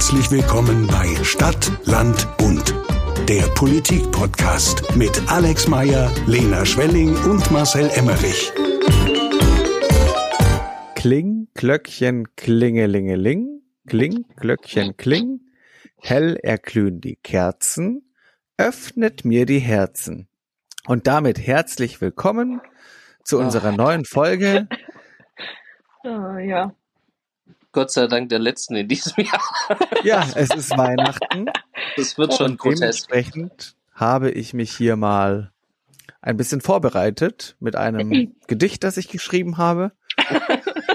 Herzlich willkommen bei Stadt, Land, Bund. Der Politik-Podcast mit Alex Meyer, Lena Schwelling und Marcel Emmerich. Kling, Glöckchen, klingelingeling, kling, Glöckchen, kling, hell erglühen die Kerzen, öffnet mir die Herzen. Und damit herzlich willkommen zu unserer neuen Folge. Ah, ja. Gott sei Dank der letzten in diesem Jahr. Ja, es ist Weihnachten. Das wird schon Und grotesk. dementsprechend habe ich mich hier mal ein bisschen vorbereitet mit einem Gedicht, das ich geschrieben habe.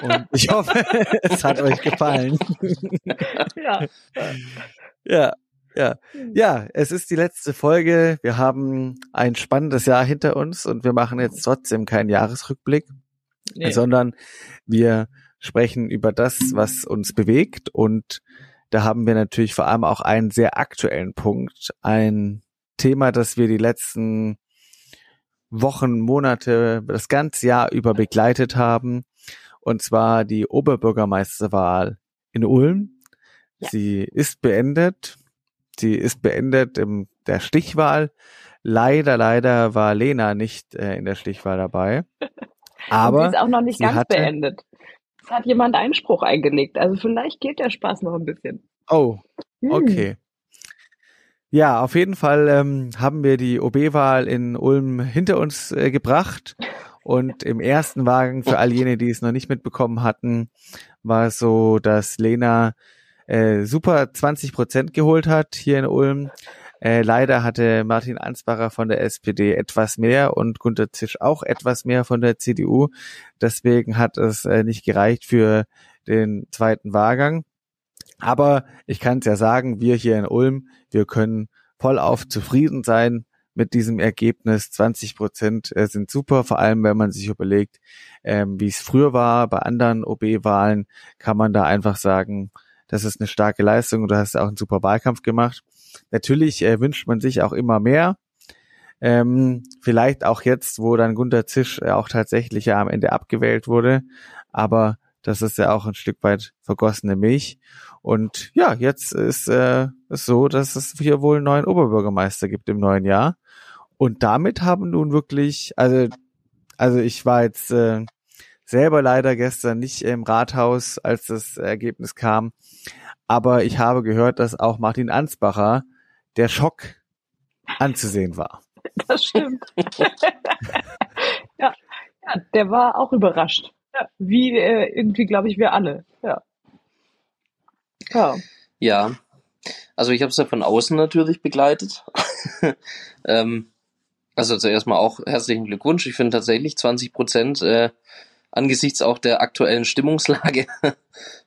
Und ich hoffe, es hat euch gefallen. Ja. Ja, ja. Ja, es ist die letzte Folge. Wir haben ein spannendes Jahr hinter uns und wir machen jetzt trotzdem keinen Jahresrückblick, Nee. sondern wir sprechen über das, was uns bewegt und da haben wir natürlich vor allem auch einen sehr aktuellen Punkt, ein Thema, das wir die letzten Wochen, Monate, das ganze Jahr über begleitet haben, und zwar die Oberbürgermeisterwahl in Ulm. Ja. Sie ist beendet. Sie ist beendet in der Stichwahl. Leider, leider war Lena nicht äh, in der Stichwahl dabei. Aber sie ist auch noch nicht ganz hatte- beendet. Es hat jemand Einspruch eingelegt. Also vielleicht geht der Spaß noch ein bisschen. Oh, Hm. okay. Ja, auf jeden Fall ähm, haben wir die OB-Wahl in Ulm hinter uns äh, gebracht. Und im ersten Wagen, für all jene, die es noch nicht mitbekommen hatten, war es so, dass Lena äh, super 20 Prozent geholt hat hier in Ulm. Äh, leider hatte Martin Ansbacher von der SPD etwas mehr und Gunter Zisch auch etwas mehr von der CDU. Deswegen hat es äh, nicht gereicht für den zweiten Wahlgang. Aber ich kann es ja sagen, wir hier in Ulm, wir können vollauf zufrieden sein mit diesem Ergebnis. 20 Prozent äh, sind super, vor allem wenn man sich überlegt, ähm, wie es früher war. Bei anderen OB-Wahlen kann man da einfach sagen, das ist eine starke Leistung und du hast auch einen super Wahlkampf gemacht. Natürlich äh, wünscht man sich auch immer mehr. Ähm, vielleicht auch jetzt, wo dann Gunter Zisch äh, auch tatsächlich ja am Ende abgewählt wurde. Aber das ist ja auch ein Stück weit vergossene Milch. Und ja, jetzt ist äh, es so, dass es hier wohl einen neuen Oberbürgermeister gibt im neuen Jahr. Und damit haben nun wirklich, also, also ich war jetzt äh, selber leider gestern nicht im Rathaus, als das Ergebnis kam. Aber ich habe gehört, dass auch Martin Ansbacher der Schock anzusehen war. Das stimmt. ja. ja, der war auch überrascht. Ja. Wie äh, irgendwie, glaube ich, wir alle. Ja. Ja. Ja, also ich habe es ja von außen natürlich begleitet. ähm, also zuerst mal auch herzlichen Glückwunsch. Ich finde tatsächlich 20 Prozent äh, angesichts auch der aktuellen Stimmungslage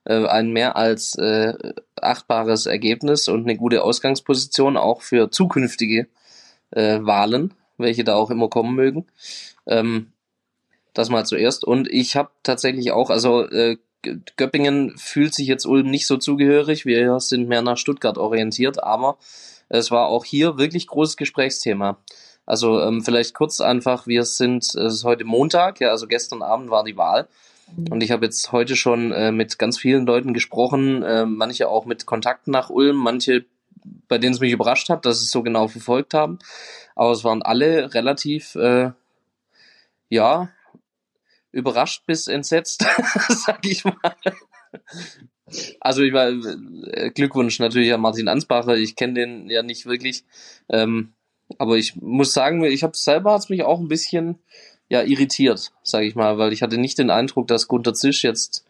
äh, ein mehr als äh, achtbares Ergebnis und eine gute Ausgangsposition auch für zukünftige äh, Wahlen, welche da auch immer kommen mögen. Ähm, das mal zuerst. Und ich habe tatsächlich auch, also äh, Göppingen fühlt sich jetzt Ulm nicht so zugehörig. Wir sind mehr nach Stuttgart orientiert, aber es war auch hier wirklich großes Gesprächsthema. Also ähm, vielleicht kurz einfach, wir sind, es ist heute Montag, ja, also gestern Abend war die Wahl. Und ich habe jetzt heute schon äh, mit ganz vielen Leuten gesprochen, äh, manche auch mit Kontakten nach Ulm, manche, bei denen es mich überrascht hat, dass sie es so genau verfolgt haben. Aber es waren alle relativ, äh, ja, überrascht bis entsetzt, sag ich mal. Also ich war äh, Glückwunsch natürlich an Martin Ansbacher. Ich kenne den ja nicht wirklich, ähm, aber ich muss sagen, ich habe selber hat's mich auch ein bisschen ja irritiert, sage ich mal, weil ich hatte nicht den Eindruck, dass Gunter Zisch jetzt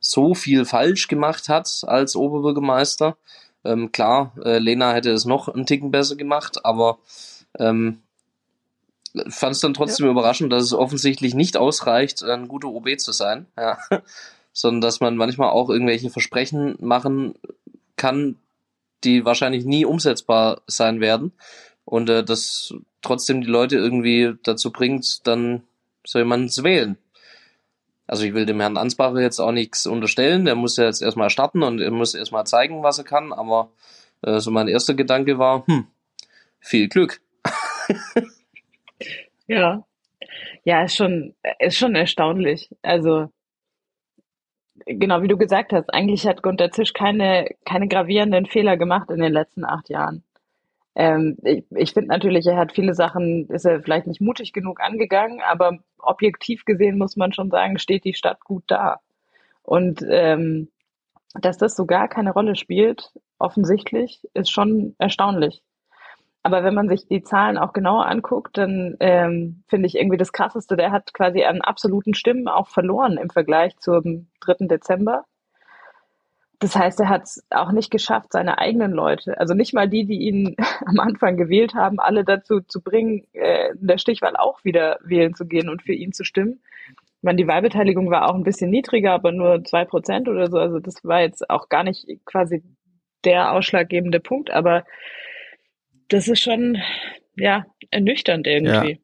so viel falsch gemacht hat als Oberbürgermeister. Ähm, klar, äh, Lena hätte es noch einen Ticken besser gemacht, aber ähm, fand es dann trotzdem überraschend, dass es offensichtlich nicht ausreicht, ein guter OB zu sein, ja. sondern dass man manchmal auch irgendwelche Versprechen machen kann, die wahrscheinlich nie umsetzbar sein werden und äh, das trotzdem die Leute irgendwie dazu bringt, dann so jemanden zu wählen. Also ich will dem Herrn Ansbacher jetzt auch nichts unterstellen, der muss ja jetzt erstmal starten und er muss erstmal zeigen, was er kann, aber äh, so mein erster Gedanke war, hm, viel Glück. Ja. Ja, ist schon, ist schon erstaunlich. Also, genau wie du gesagt hast, eigentlich hat Gunter Zisch keine, keine gravierenden Fehler gemacht in den letzten acht Jahren. Ähm, ich ich finde natürlich, er hat viele Sachen, ist er vielleicht nicht mutig genug angegangen, aber objektiv gesehen muss man schon sagen, steht die Stadt gut da. Und ähm, dass das so gar keine Rolle spielt, offensichtlich, ist schon erstaunlich. Aber wenn man sich die Zahlen auch genauer anguckt, dann ähm, finde ich irgendwie das Krasseste, der hat quasi an absoluten Stimmen auch verloren im Vergleich zum 3. Dezember. Das heißt, er hat es auch nicht geschafft, seine eigenen Leute, also nicht mal die, die ihn am Anfang gewählt haben, alle dazu zu bringen, äh, in der Stichwahl auch wieder wählen zu gehen und für ihn zu stimmen. Ich meine, die Wahlbeteiligung war auch ein bisschen niedriger, aber nur zwei Prozent oder so. Also das war jetzt auch gar nicht quasi der ausschlaggebende Punkt, aber das ist schon, ja, ernüchternd irgendwie. Ja.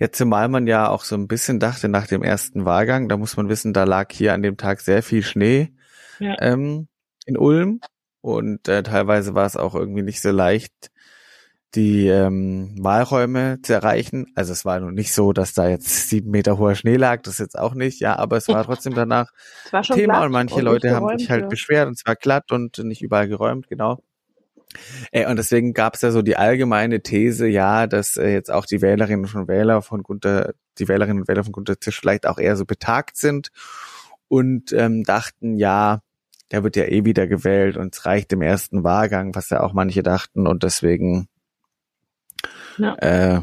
Ja, zumal man ja auch so ein bisschen dachte nach dem ersten Wahlgang, da muss man wissen, da lag hier an dem Tag sehr viel Schnee ja. ähm, in Ulm und äh, teilweise war es auch irgendwie nicht so leicht, die ähm, Wahlräume zu erreichen. Also es war nun nicht so, dass da jetzt sieben Meter hoher Schnee lag, das jetzt auch nicht, ja, aber es war trotzdem danach Thema und manche und Leute haben sich halt ja. beschwert und es war glatt und nicht überall geräumt, genau. Äh, und deswegen gab es ja so die allgemeine These, ja, dass äh, jetzt auch die Wählerinnen und Wähler von Gunter, die Wählerinnen und Wähler von Gunter Tisch vielleicht auch eher so betagt sind und ähm, dachten, ja, der wird ja eh wieder gewählt und es reicht im ersten Wahlgang, was ja auch manche dachten und deswegen ja. äh,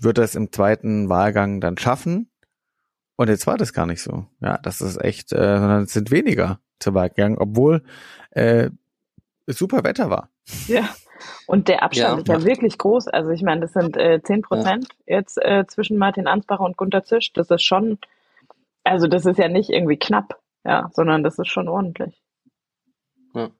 wird er es im zweiten Wahlgang dann schaffen. Und jetzt war das gar nicht so. Ja, das ist echt, äh, sondern es sind weniger zur Wahl gegangen, obwohl äh, super Wetter war. Ja. Und der Abstand ja. ist ja wirklich groß. Also ich meine, das sind äh, 10 Prozent ja. jetzt äh, zwischen Martin Ansbacher und Gunter Zisch. Das ist schon, also das ist ja nicht irgendwie knapp, ja, sondern das ist schon ordentlich. Ja,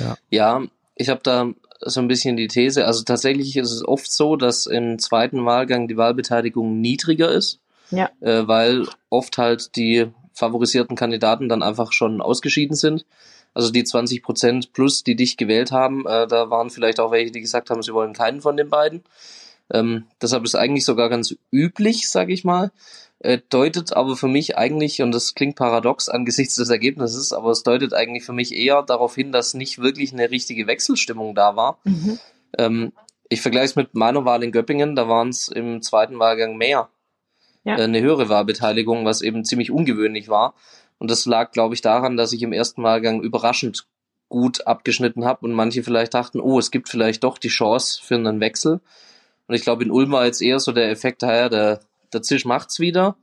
ja. ja ich habe da so ein bisschen die These, also tatsächlich ist es oft so, dass im zweiten Wahlgang die Wahlbeteiligung niedriger ist, ja. äh, weil oft halt die favorisierten Kandidaten dann einfach schon ausgeschieden sind. Also die 20 Prozent plus, die dich gewählt haben, äh, da waren vielleicht auch welche, die gesagt haben, sie wollen keinen von den beiden. Ähm, deshalb ist eigentlich sogar ganz üblich, sage ich mal. Äh, deutet aber für mich eigentlich, und das klingt paradox angesichts des Ergebnisses, aber es deutet eigentlich für mich eher darauf hin, dass nicht wirklich eine richtige Wechselstimmung da war. Mhm. Ähm, ich vergleiche es mit meiner Wahl in Göppingen, da waren es im zweiten Wahlgang mehr. Ja. Äh, eine höhere Wahlbeteiligung, was eben ziemlich ungewöhnlich war. Und das lag, glaube ich, daran, dass ich im ersten Wahlgang überraschend gut abgeschnitten habe und manche vielleicht dachten, oh, es gibt vielleicht doch die Chance für einen Wechsel. Und ich glaube, in Ulm war jetzt eher so der Effekt, ja, der, der Zisch macht's wieder.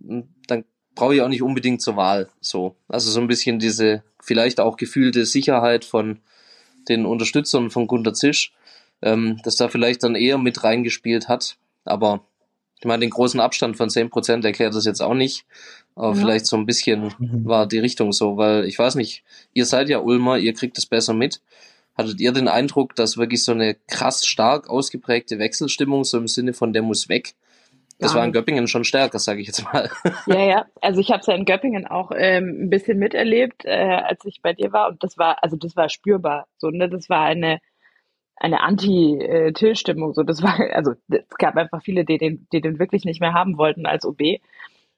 Dann brauche ich auch nicht unbedingt zur Wahl. So. Also so ein bisschen diese vielleicht auch gefühlte Sicherheit von den Unterstützern von Gunter Zisch, ähm, dass da vielleicht dann eher mit reingespielt hat. Aber ich meine, den großen Abstand von 10% erklärt das jetzt auch nicht. Aber ja. vielleicht so ein bisschen mhm. war die Richtung so, weil ich weiß nicht, ihr seid ja Ulmer, ihr kriegt es besser mit. Hattet ihr den Eindruck, dass wirklich so eine krass stark ausgeprägte Wechselstimmung, so im Sinne von der muss weg, das ja. war in Göppingen schon stärker, sage ich jetzt mal. Ja, ja. Also ich habe es ja in Göppingen auch ähm, ein bisschen miterlebt, äh, als ich bei dir war. Und das war, also das war spürbar. So, ne, das war eine eine Anti-Till-Stimmung. So, das war, also es gab einfach viele, die den, die den wirklich nicht mehr haben wollten als OB.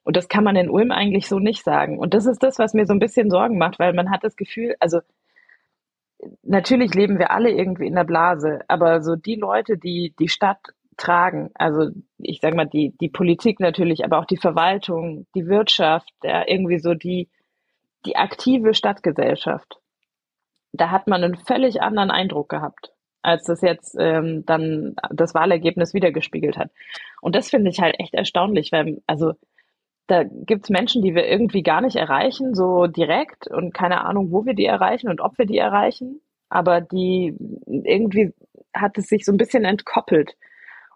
Und das kann man in Ulm eigentlich so nicht sagen. Und das ist das, was mir so ein bisschen Sorgen macht, weil man hat das Gefühl, also natürlich leben wir alle irgendwie in der Blase, aber so die Leute, die die Stadt tragen, also ich sage mal die die Politik natürlich, aber auch die Verwaltung, die Wirtschaft, ja, irgendwie so die die aktive Stadtgesellschaft. Da hat man einen völlig anderen Eindruck gehabt, als das jetzt ähm, dann das Wahlergebnis wiedergespiegelt hat. Und das finde ich halt echt erstaunlich, weil also da gibt's Menschen, die wir irgendwie gar nicht erreichen, so direkt und keine Ahnung, wo wir die erreichen und ob wir die erreichen. Aber die irgendwie hat es sich so ein bisschen entkoppelt.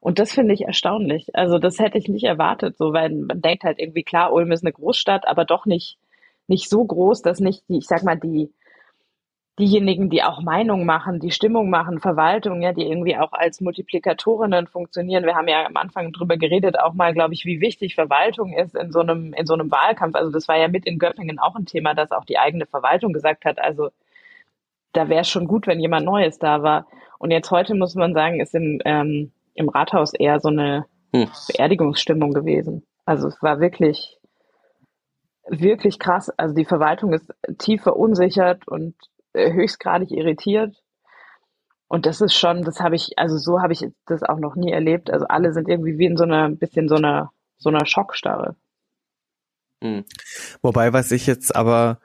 Und das finde ich erstaunlich. Also das hätte ich nicht erwartet, so weil man denkt halt irgendwie klar, Ulm ist eine Großstadt, aber doch nicht nicht so groß, dass nicht die, ich sag mal die diejenigen, die auch Meinung machen, die Stimmung machen, Verwaltung, ja, die irgendwie auch als Multiplikatorinnen funktionieren. Wir haben ja am Anfang drüber geredet, auch mal, glaube ich, wie wichtig Verwaltung ist in so einem, in so einem Wahlkampf. Also das war ja mit in Göppingen auch ein Thema, dass auch die eigene Verwaltung gesagt hat, also da wäre es schon gut, wenn jemand Neues da war. Und jetzt heute muss man sagen, ist im, ähm, im Rathaus eher so eine hm. Beerdigungsstimmung gewesen. Also es war wirklich wirklich krass. Also die Verwaltung ist tief verunsichert und äh, höchstgradig irritiert. Und das ist schon, das habe ich, also so habe ich das auch noch nie erlebt. Also alle sind irgendwie wie in so einer bisschen so einer so einer Schockstarre. Hm. Wobei, was ich jetzt aber,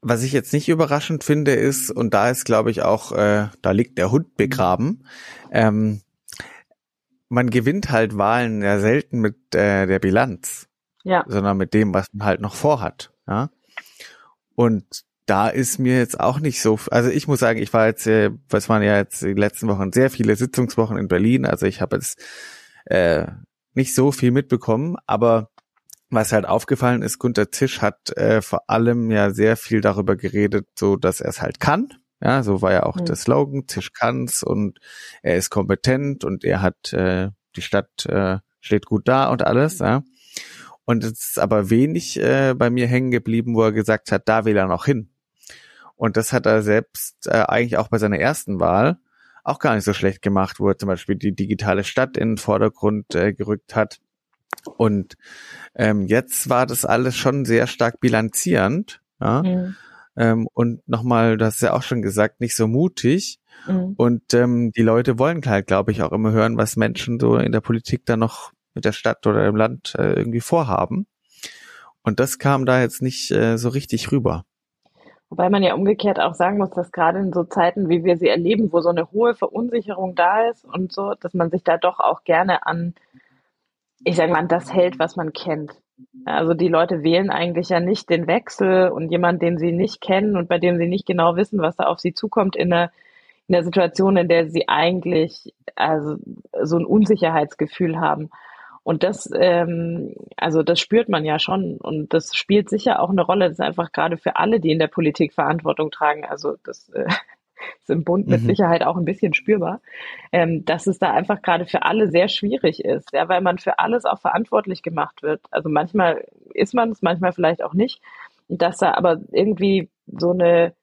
was ich jetzt nicht überraschend finde, ist, und da ist, glaube ich, auch, äh, da liegt der Hund begraben, ähm, man gewinnt halt Wahlen ja selten mit äh, der Bilanz, ja. sondern mit dem, was man halt noch vorhat. Ja? Und da ist mir jetzt auch nicht so, also ich muss sagen, ich war jetzt, äh, was waren ja jetzt die letzten Wochen sehr viele Sitzungswochen in Berlin, also ich habe jetzt äh, nicht so viel mitbekommen, aber was halt aufgefallen ist, Gunter Tisch hat äh, vor allem ja sehr viel darüber geredet, so dass er es halt kann. Ja, so war ja auch mhm. der Slogan, Tisch kann's und er ist kompetent und er hat äh, die Stadt äh, steht gut da und alles, ja. Und es ist aber wenig äh, bei mir hängen geblieben, wo er gesagt hat, da will er noch hin. Und das hat er selbst äh, eigentlich auch bei seiner ersten Wahl auch gar nicht so schlecht gemacht, wo er zum Beispiel die digitale Stadt in den Vordergrund äh, gerückt hat. Und ähm, jetzt war das alles schon sehr stark bilanzierend. Ja? Mhm. Ähm, und nochmal, das ist ja auch schon gesagt, nicht so mutig. Mhm. Und ähm, die Leute wollen halt, glaube ich, auch immer hören, was Menschen so in der Politik dann noch mit der Stadt oder im Land äh, irgendwie vorhaben. Und das kam da jetzt nicht äh, so richtig rüber. Wobei man ja umgekehrt auch sagen muss, dass gerade in so Zeiten, wie wir sie erleben, wo so eine hohe Verunsicherung da ist und so, dass man sich da doch auch gerne an, ich sage mal, an das hält, was man kennt. Also die Leute wählen eigentlich ja nicht den Wechsel und jemand, den sie nicht kennen und bei dem sie nicht genau wissen, was da auf sie zukommt in einer, in der Situation, in der sie eigentlich also so ein Unsicherheitsgefühl haben. Und das, ähm, also das spürt man ja schon und das spielt sicher auch eine Rolle. Das ist einfach gerade für alle, die in der Politik Verantwortung tragen. Also das äh, ist im Bund mit mhm. Sicherheit auch ein bisschen spürbar, ähm, dass es da einfach gerade für alle sehr schwierig ist, ja, weil man für alles auch verantwortlich gemacht wird. Also manchmal ist man es, manchmal vielleicht auch nicht. Dass da aber irgendwie so eine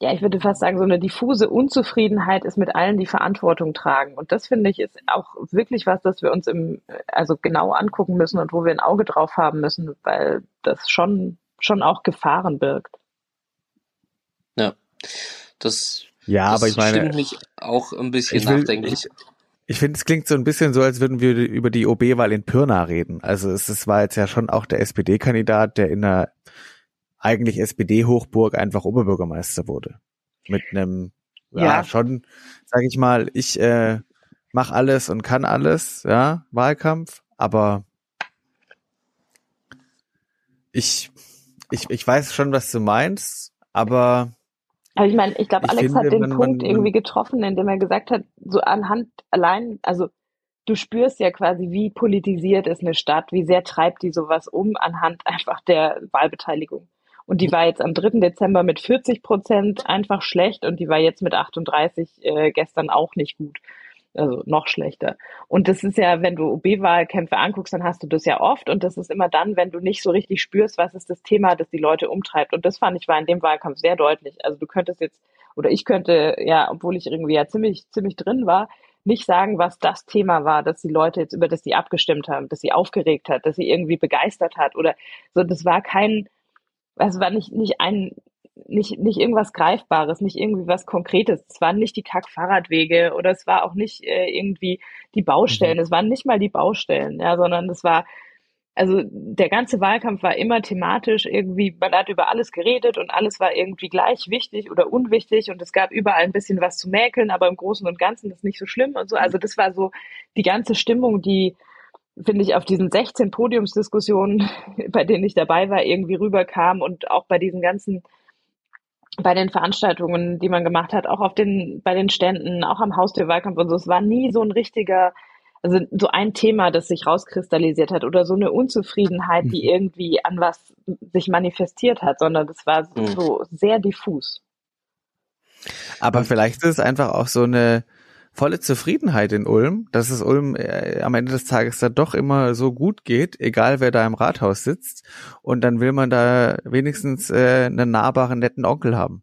ja, ich würde fast sagen, so eine diffuse Unzufriedenheit ist mit allen, die Verantwortung tragen. Und das finde ich ist auch wirklich was, das wir uns im, also genau angucken müssen und wo wir ein Auge drauf haben müssen, weil das schon, schon auch Gefahren birgt. Ja, das, ja, das aber ich meine, stimmt mich auch ein bisschen will, nachdenklich. Ich, ich finde, es klingt so ein bisschen so, als würden wir über die OB-Wahl in Pirna reden. Also es, es war jetzt ja schon auch der SPD-Kandidat, der in einer eigentlich SPD-Hochburg einfach Oberbürgermeister wurde. Mit einem, ja, ja schon, sag ich mal, ich äh, mach alles und kann alles, ja, Wahlkampf, aber ich, ich, ich weiß schon, was du meinst, aber aber ich meine, ich glaube, Alex finde, hat den man, Punkt man, irgendwie getroffen, indem er gesagt hat, so anhand allein, also du spürst ja quasi, wie politisiert ist eine Stadt, wie sehr treibt die sowas um anhand einfach der Wahlbeteiligung. Und die war jetzt am 3. Dezember mit 40 Prozent einfach schlecht und die war jetzt mit 38 äh, gestern auch nicht gut. Also noch schlechter. Und das ist ja, wenn du OB-Wahlkämpfe anguckst, dann hast du das ja oft und das ist immer dann, wenn du nicht so richtig spürst, was ist das Thema, das die Leute umtreibt. Und das fand ich war in dem Wahlkampf sehr deutlich. Also du könntest jetzt, oder ich könnte, ja, obwohl ich irgendwie ja ziemlich, ziemlich drin war, nicht sagen, was das Thema war, dass die Leute jetzt, über das sie abgestimmt haben, dass sie aufgeregt hat, dass sie irgendwie begeistert hat oder so. Das war kein, es war nicht, nicht ein, nicht, nicht irgendwas Greifbares, nicht irgendwie was Konkretes. Es waren nicht die Kack-Fahrradwege oder es war auch nicht äh, irgendwie die Baustellen. Mhm. Es waren nicht mal die Baustellen, ja, sondern es war, also der ganze Wahlkampf war immer thematisch irgendwie, man hat über alles geredet und alles war irgendwie gleich wichtig oder unwichtig und es gab überall ein bisschen was zu mäkeln, aber im Großen und Ganzen ist nicht so schlimm und so. Also das war so die ganze Stimmung, die finde ich, auf diesen 16 Podiumsdiskussionen, bei denen ich dabei war, irgendwie rüberkam und auch bei diesen ganzen, bei den Veranstaltungen, die man gemacht hat, auch auf den, bei den Ständen, auch am Haustürwahlkampf und so. Es war nie so ein richtiger, also so ein Thema, das sich rauskristallisiert hat oder so eine Unzufriedenheit, die mhm. irgendwie an was sich manifestiert hat, sondern das war mhm. so sehr diffus. Aber vielleicht ist es einfach auch so eine, volle Zufriedenheit in Ulm, dass es Ulm äh, am Ende des Tages da doch immer so gut geht, egal wer da im Rathaus sitzt. Und dann will man da wenigstens äh, einen nahbaren, netten Onkel haben.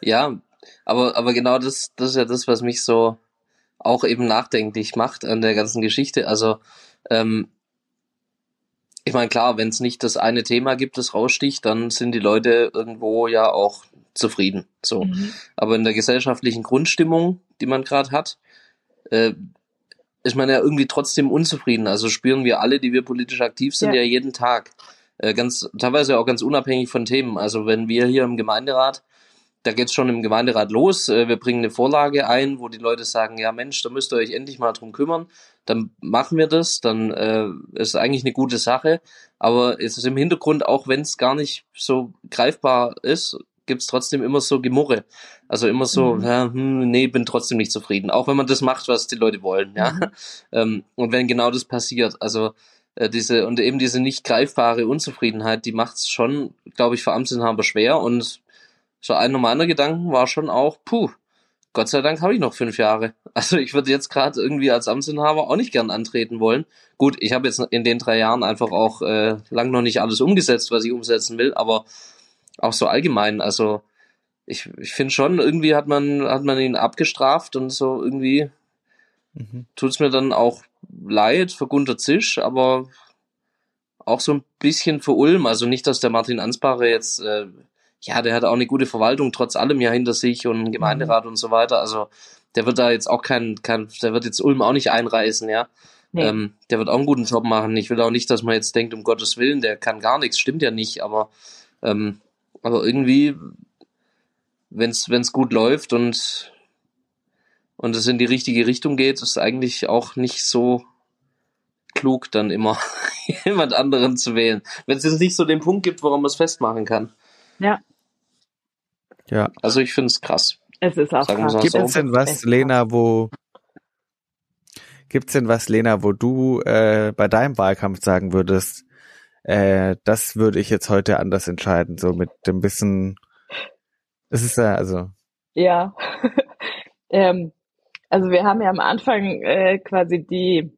Ja, aber, aber genau das, das ist ja das, was mich so auch eben nachdenklich macht an der ganzen Geschichte. Also ähm, ich meine, klar, wenn es nicht das eine Thema gibt, das raussticht, dann sind die Leute irgendwo ja auch zufrieden. So. Mhm. Aber in der gesellschaftlichen Grundstimmung, die man gerade hat, äh, ist man ja irgendwie trotzdem unzufrieden. Also spüren wir alle, die wir politisch aktiv sind, ja, ja jeden Tag. Äh, ganz, teilweise auch ganz unabhängig von Themen. Also wenn wir hier im Gemeinderat da geht's schon im Gemeinderat los. Äh, wir bringen eine Vorlage ein, wo die Leute sagen, ja Mensch, da müsst ihr euch endlich mal drum kümmern. Dann machen wir das, dann äh, ist eigentlich eine gute Sache. Aber es ist im Hintergrund, auch wenn es gar nicht so greifbar ist, gibt's trotzdem immer so Gemurre. Also immer so, mhm. ja, hm, nee, bin trotzdem nicht zufrieden. Auch wenn man das macht, was die Leute wollen, ja. Mhm. Ähm, und wenn genau das passiert, also äh, diese und eben diese nicht greifbare Unzufriedenheit, die macht's schon, glaube ich, für Amtsinhaber schwer und so ein normaler Gedanken war schon auch, puh, Gott sei Dank habe ich noch fünf Jahre. Also ich würde jetzt gerade irgendwie als Amtsinhaber auch nicht gern antreten wollen. Gut, ich habe jetzt in den drei Jahren einfach auch äh, lang noch nicht alles umgesetzt, was ich umsetzen will, aber auch so allgemein, also ich, ich finde schon, irgendwie hat man, hat man ihn abgestraft und so irgendwie mhm. es mir dann auch leid für Gunter Zisch, aber auch so ein bisschen für Ulm. Also nicht, dass der Martin Ansbacher jetzt äh, ja, der hat auch eine gute Verwaltung trotz allem ja hinter sich und Gemeinderat mhm. und so weiter. Also der wird da jetzt auch kein, kein der wird jetzt Ulm auch nicht einreißen, ja. Nee. Ähm, der wird auch einen guten Job machen. Ich will auch nicht, dass man jetzt denkt, um Gottes Willen, der kann gar nichts, stimmt ja nicht, aber, ähm, aber irgendwie, wenn es gut läuft und, und es in die richtige Richtung geht, ist eigentlich auch nicht so klug, dann immer jemand anderen zu wählen. Wenn es jetzt nicht so den Punkt gibt, woran man es festmachen kann. Ja. Ja. Also ich finde es krass. Es ist auch krass. Gibt es denn was, Lena, wo gibt's denn was, Lena, wo du äh, bei deinem Wahlkampf sagen würdest, äh, das würde ich jetzt heute anders entscheiden, so mit dem bisschen, es ist ja, also. Ja. ähm, also wir haben ja am Anfang äh, quasi die,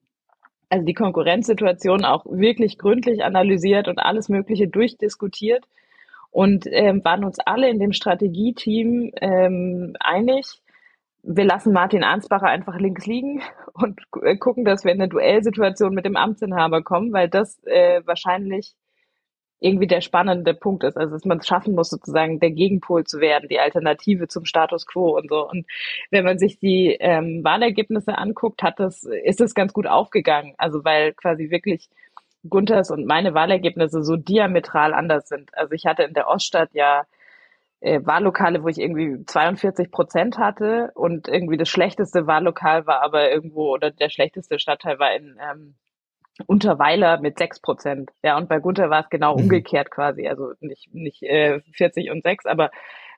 also die Konkurrenzsituation auch wirklich gründlich analysiert und alles Mögliche durchdiskutiert und ähm, waren uns alle in dem Strategieteam ähm, einig, wir lassen Martin Ansbacher einfach links liegen und äh, gucken, dass wir in eine Duellsituation mit dem Amtsinhaber kommen, weil das äh, wahrscheinlich irgendwie der spannende Punkt ist. Also dass man es schaffen muss, sozusagen der Gegenpol zu werden, die Alternative zum Status quo und so. Und wenn man sich die ähm, Wahlergebnisse anguckt, hat das, ist es ganz gut aufgegangen. Also weil quasi wirklich Gunthers und meine Wahlergebnisse so diametral anders sind. Also ich hatte in der Oststadt ja äh, Wahllokale, wo ich irgendwie 42 Prozent hatte und irgendwie das schlechteste Wahllokal war aber irgendwo oder der schlechteste Stadtteil war in ähm, Unterweiler mit 6 Prozent. Ja, und bei Gunther war es genau mhm. umgekehrt quasi. Also nicht, nicht äh, 40 und 6, aber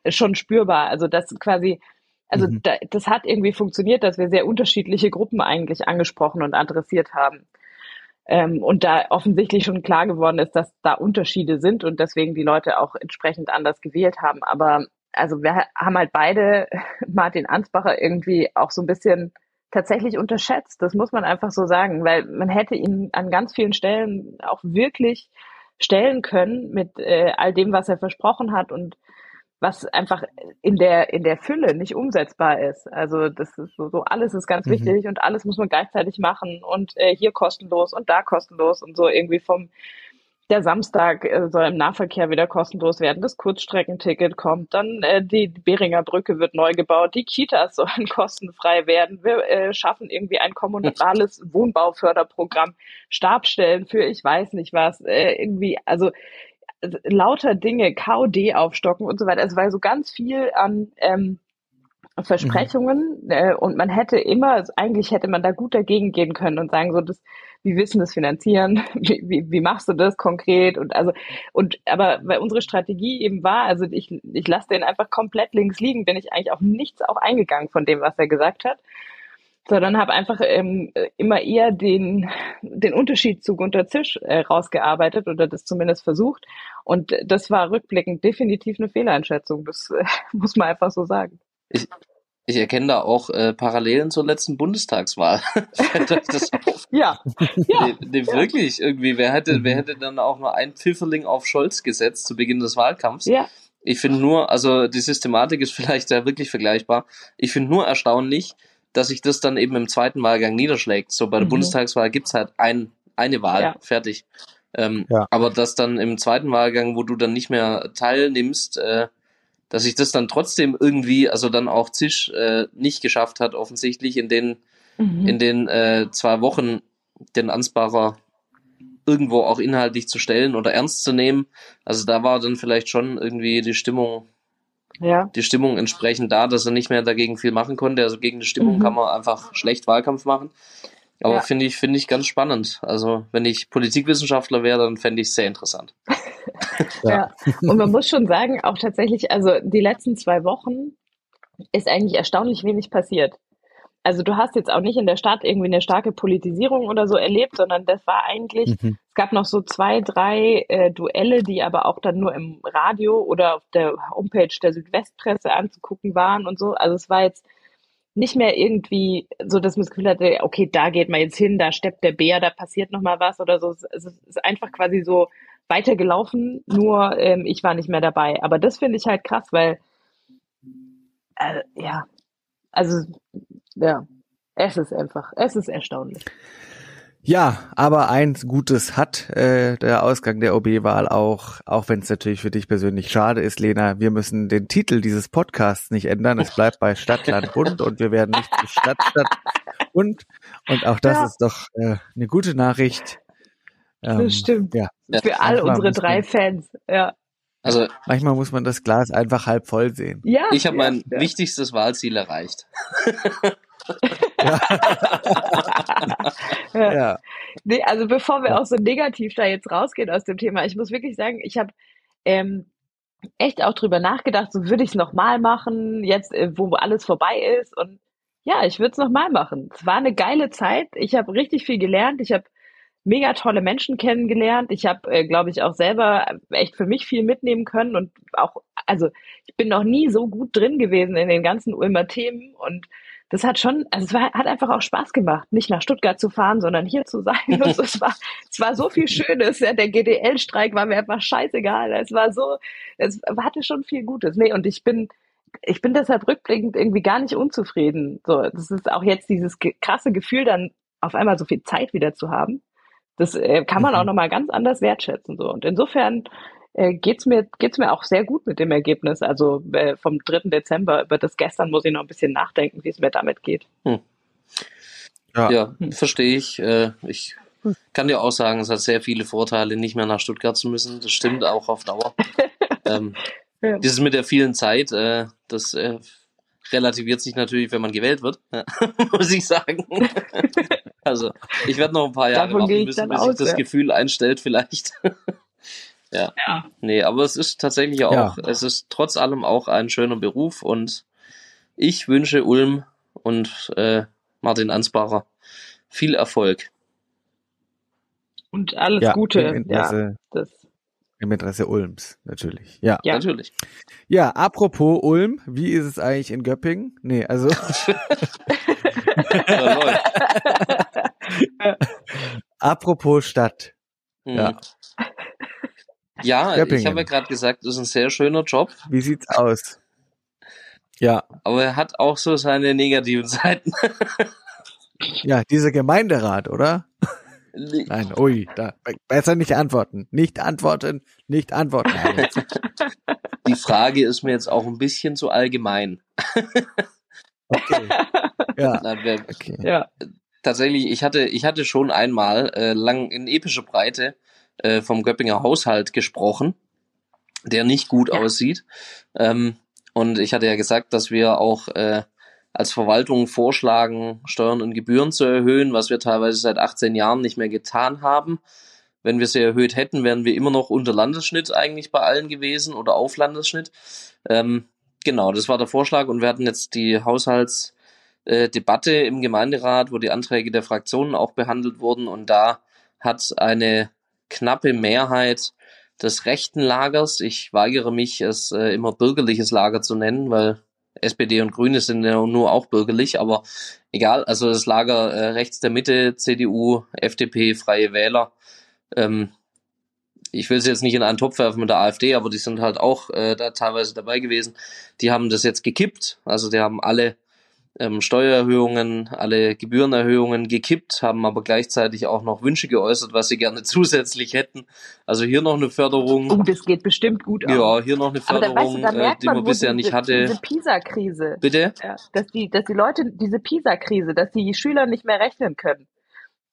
schon spürbar. Also das quasi, also mhm. da, das hat irgendwie funktioniert, dass wir sehr unterschiedliche Gruppen eigentlich angesprochen und adressiert haben. Ähm, und da offensichtlich schon klar geworden ist, dass da Unterschiede sind und deswegen die Leute auch entsprechend anders gewählt haben. Aber also wir haben halt beide Martin Ansbacher irgendwie auch so ein bisschen tatsächlich unterschätzt. Das muss man einfach so sagen, weil man hätte ihn an ganz vielen Stellen auch wirklich stellen können mit äh, all dem, was er versprochen hat und was einfach in der, in der Fülle nicht umsetzbar ist. Also das ist so, so alles ist ganz mhm. wichtig und alles muss man gleichzeitig machen und äh, hier kostenlos und da kostenlos und so irgendwie vom der Samstag äh, soll im Nahverkehr wieder kostenlos werden, das Kurzstreckenticket kommt, dann äh, die Beringer Brücke wird neu gebaut, die Kitas sollen kostenfrei werden, wir äh, schaffen irgendwie ein kommunales Wohnbauförderprogramm, Stabstellen für ich weiß nicht was, äh, irgendwie, also lauter Dinge, KOD aufstocken und so weiter. Es war so ganz viel an ähm, Versprechungen mhm. äh, und man hätte immer, also eigentlich hätte man da gut dagegen gehen können und sagen so, das, wie willst du das finanzieren? Wie, wie, wie machst du das konkret? Und also und aber weil unsere Strategie eben war, also ich ich lasse den einfach komplett links liegen, bin ich eigentlich auf nichts auch eingegangen von dem, was er gesagt hat sondern habe einfach ähm, immer eher den, den Unterschied zu Gunter Zisch äh, rausgearbeitet oder das zumindest versucht. Und das war rückblickend definitiv eine Fehleinschätzung. Das äh, muss man einfach so sagen. Ich, ich erkenne da auch äh, Parallelen zur letzten Bundestagswahl. das ja, ja, nee, nee, ja. Wirklich, irgendwie. Wer hätte, wer hätte dann auch nur ein Pfifferling auf Scholz gesetzt zu Beginn des Wahlkampfs? Ja. Ich finde nur, also die Systematik ist vielleicht ja wirklich vergleichbar. Ich finde nur erstaunlich, dass sich das dann eben im zweiten Wahlgang niederschlägt. So bei der mhm. Bundestagswahl gibt's halt ein, eine Wahl, ja. fertig. Ähm, ja. Aber dass dann im zweiten Wahlgang, wo du dann nicht mehr teilnimmst, äh, dass sich das dann trotzdem irgendwie, also dann auch Zisch äh, nicht geschafft hat, offensichtlich in den, mhm. in den äh, zwei Wochen den Ansbacher irgendwo auch inhaltlich zu stellen oder ernst zu nehmen. Also da war dann vielleicht schon irgendwie die Stimmung, ja. die Stimmung entsprechend da, dass er nicht mehr dagegen viel machen konnte. Also gegen die Stimmung mhm. kann man einfach schlecht Wahlkampf machen. Aber ja. finde ich, finde ich ganz spannend. Also wenn ich Politikwissenschaftler wäre, dann fände ich es sehr interessant. ja. Und man muss schon sagen, auch tatsächlich, also die letzten zwei Wochen ist eigentlich erstaunlich wenig passiert. Also du hast jetzt auch nicht in der Stadt irgendwie eine starke Politisierung oder so erlebt, sondern das war eigentlich, mhm. es gab noch so zwei, drei äh, Duelle, die aber auch dann nur im Radio oder auf der Homepage der Südwestpresse anzugucken waren und so. Also es war jetzt nicht mehr irgendwie so, dass man das Gefühl hatte, okay, da geht man jetzt hin, da steppt der Bär, da passiert noch mal was oder so. Es ist einfach quasi so weitergelaufen, nur ähm, ich war nicht mehr dabei. Aber das finde ich halt krass, weil äh, ja, also ja, es ist einfach, es ist erstaunlich. Ja, aber eins Gutes hat äh, der Ausgang der OB-Wahl auch, auch wenn es natürlich für dich persönlich schade ist, Lena. Wir müssen den Titel dieses Podcasts nicht ändern. Es bleibt bei Stadt, Land, Bund und wir werden nicht zu Stadt, Stadt, Bund. Und auch das ja. ist doch äh, eine gute Nachricht. Ähm, das stimmt. Ja. Für all unsere drei Fans. Ja. Also manchmal muss man das Glas einfach halb voll sehen. Ja. Ich habe mein ja. wichtigstes Wahlziel erreicht. ja. ja. Nee, also bevor wir auch so negativ da jetzt rausgehen aus dem Thema, ich muss wirklich sagen, ich habe ähm, echt auch drüber nachgedacht, so würde ich es nochmal machen, jetzt äh, wo alles vorbei ist und ja, ich würde es nochmal machen. Es war eine geile Zeit. Ich habe richtig viel gelernt. Ich habe mega tolle Menschen kennengelernt. Ich habe, äh, glaube ich, auch selber echt für mich viel mitnehmen können und auch, also ich bin noch nie so gut drin gewesen in den ganzen Ulmer Themen und das hat schon, also es war, hat einfach auch Spaß gemacht, nicht nach Stuttgart zu fahren, sondern hier zu sein. Und es war, es war so viel Schönes. Ja, der GDL-Streik war mir einfach scheißegal. Es war so, es hatte schon viel Gutes. Nee, und ich bin, ich bin deshalb rückblickend irgendwie gar nicht unzufrieden. So, das ist auch jetzt dieses krasse Gefühl, dann auf einmal so viel Zeit wieder zu haben. Das äh, kann man mhm. auch nochmal ganz anders wertschätzen. So. Und insofern äh, geht's mir, geht's mir auch sehr gut mit dem Ergebnis. Also äh, vom 3. Dezember, über das gestern muss ich noch ein bisschen nachdenken, wie es mir damit geht. Hm. Ja, ja hm. verstehe ich. Äh, ich kann dir auch sagen, es hat sehr viele Vorteile, nicht mehr nach Stuttgart zu müssen. Das stimmt auch auf Dauer. ähm, ja. Dieses mit der vielen Zeit, äh, das äh, relativiert sich natürlich, wenn man gewählt wird, muss ich sagen. also ich werde noch ein paar Jahre Davon warten müssen, bis sich das ja. Gefühl einstellt vielleicht. Ja. ja. Nee, aber es ist tatsächlich auch, ja. es ist trotz allem auch ein schöner Beruf und ich wünsche Ulm und äh, Martin Ansbacher viel Erfolg. Und alles ja, Gute. Ja, das. Im Interesse Ulms, natürlich. Ja. ja. Natürlich. Ja, apropos Ulm, wie ist es eigentlich in Göppingen? Nee, also. apropos Stadt. Mhm. Ja. Ja, Göppingen. ich habe ja gerade gesagt, das ist ein sehr schöner Job. Wie sieht's aus? Ja. Aber er hat auch so seine negativen Seiten. ja, dieser Gemeinderat, oder? Nein, ui, da, besser nicht antworten. Nicht antworten, nicht antworten. Die Frage ist mir jetzt auch ein bisschen zu allgemein. okay. Ja. Na, wer, okay. ja. Tatsächlich, ich hatte, ich hatte schon einmal äh, lang in epischer Breite äh, vom Göppinger Haushalt gesprochen, der nicht gut ja. aussieht. Ähm, und ich hatte ja gesagt, dass wir auch äh, als Verwaltung vorschlagen, Steuern und Gebühren zu erhöhen, was wir teilweise seit 18 Jahren nicht mehr getan haben. Wenn wir sie erhöht hätten, wären wir immer noch unter Landesschnitt eigentlich bei allen gewesen oder auf Landesschnitt. Ähm, genau, das war der Vorschlag und wir hatten jetzt die Haushaltsdebatte äh, im Gemeinderat, wo die Anträge der Fraktionen auch behandelt wurden und da hat eine knappe Mehrheit des rechten Lagers. Ich weigere mich, es äh, immer bürgerliches Lager zu nennen, weil SPD und Grüne sind ja nur auch bürgerlich, aber egal, also das Lager äh, rechts der Mitte, CDU, FDP, Freie Wähler, ähm, ich will sie jetzt nicht in einen Topf werfen mit der AfD, aber die sind halt auch äh, da teilweise dabei gewesen. Die haben das jetzt gekippt, also die haben alle ähm, Steuererhöhungen, alle Gebührenerhöhungen gekippt, haben aber gleichzeitig auch noch Wünsche geäußert, was sie gerne zusätzlich hätten. Also hier noch eine Förderung. Oh, das geht bestimmt gut Ja, auch. hier noch eine Förderung, weißt du, äh, die man bisher diese, nicht hatte. Diese PISA-Krise. Bitte? Ja, dass die, dass die Leute, diese PISA-Krise, dass die Schüler nicht mehr rechnen können.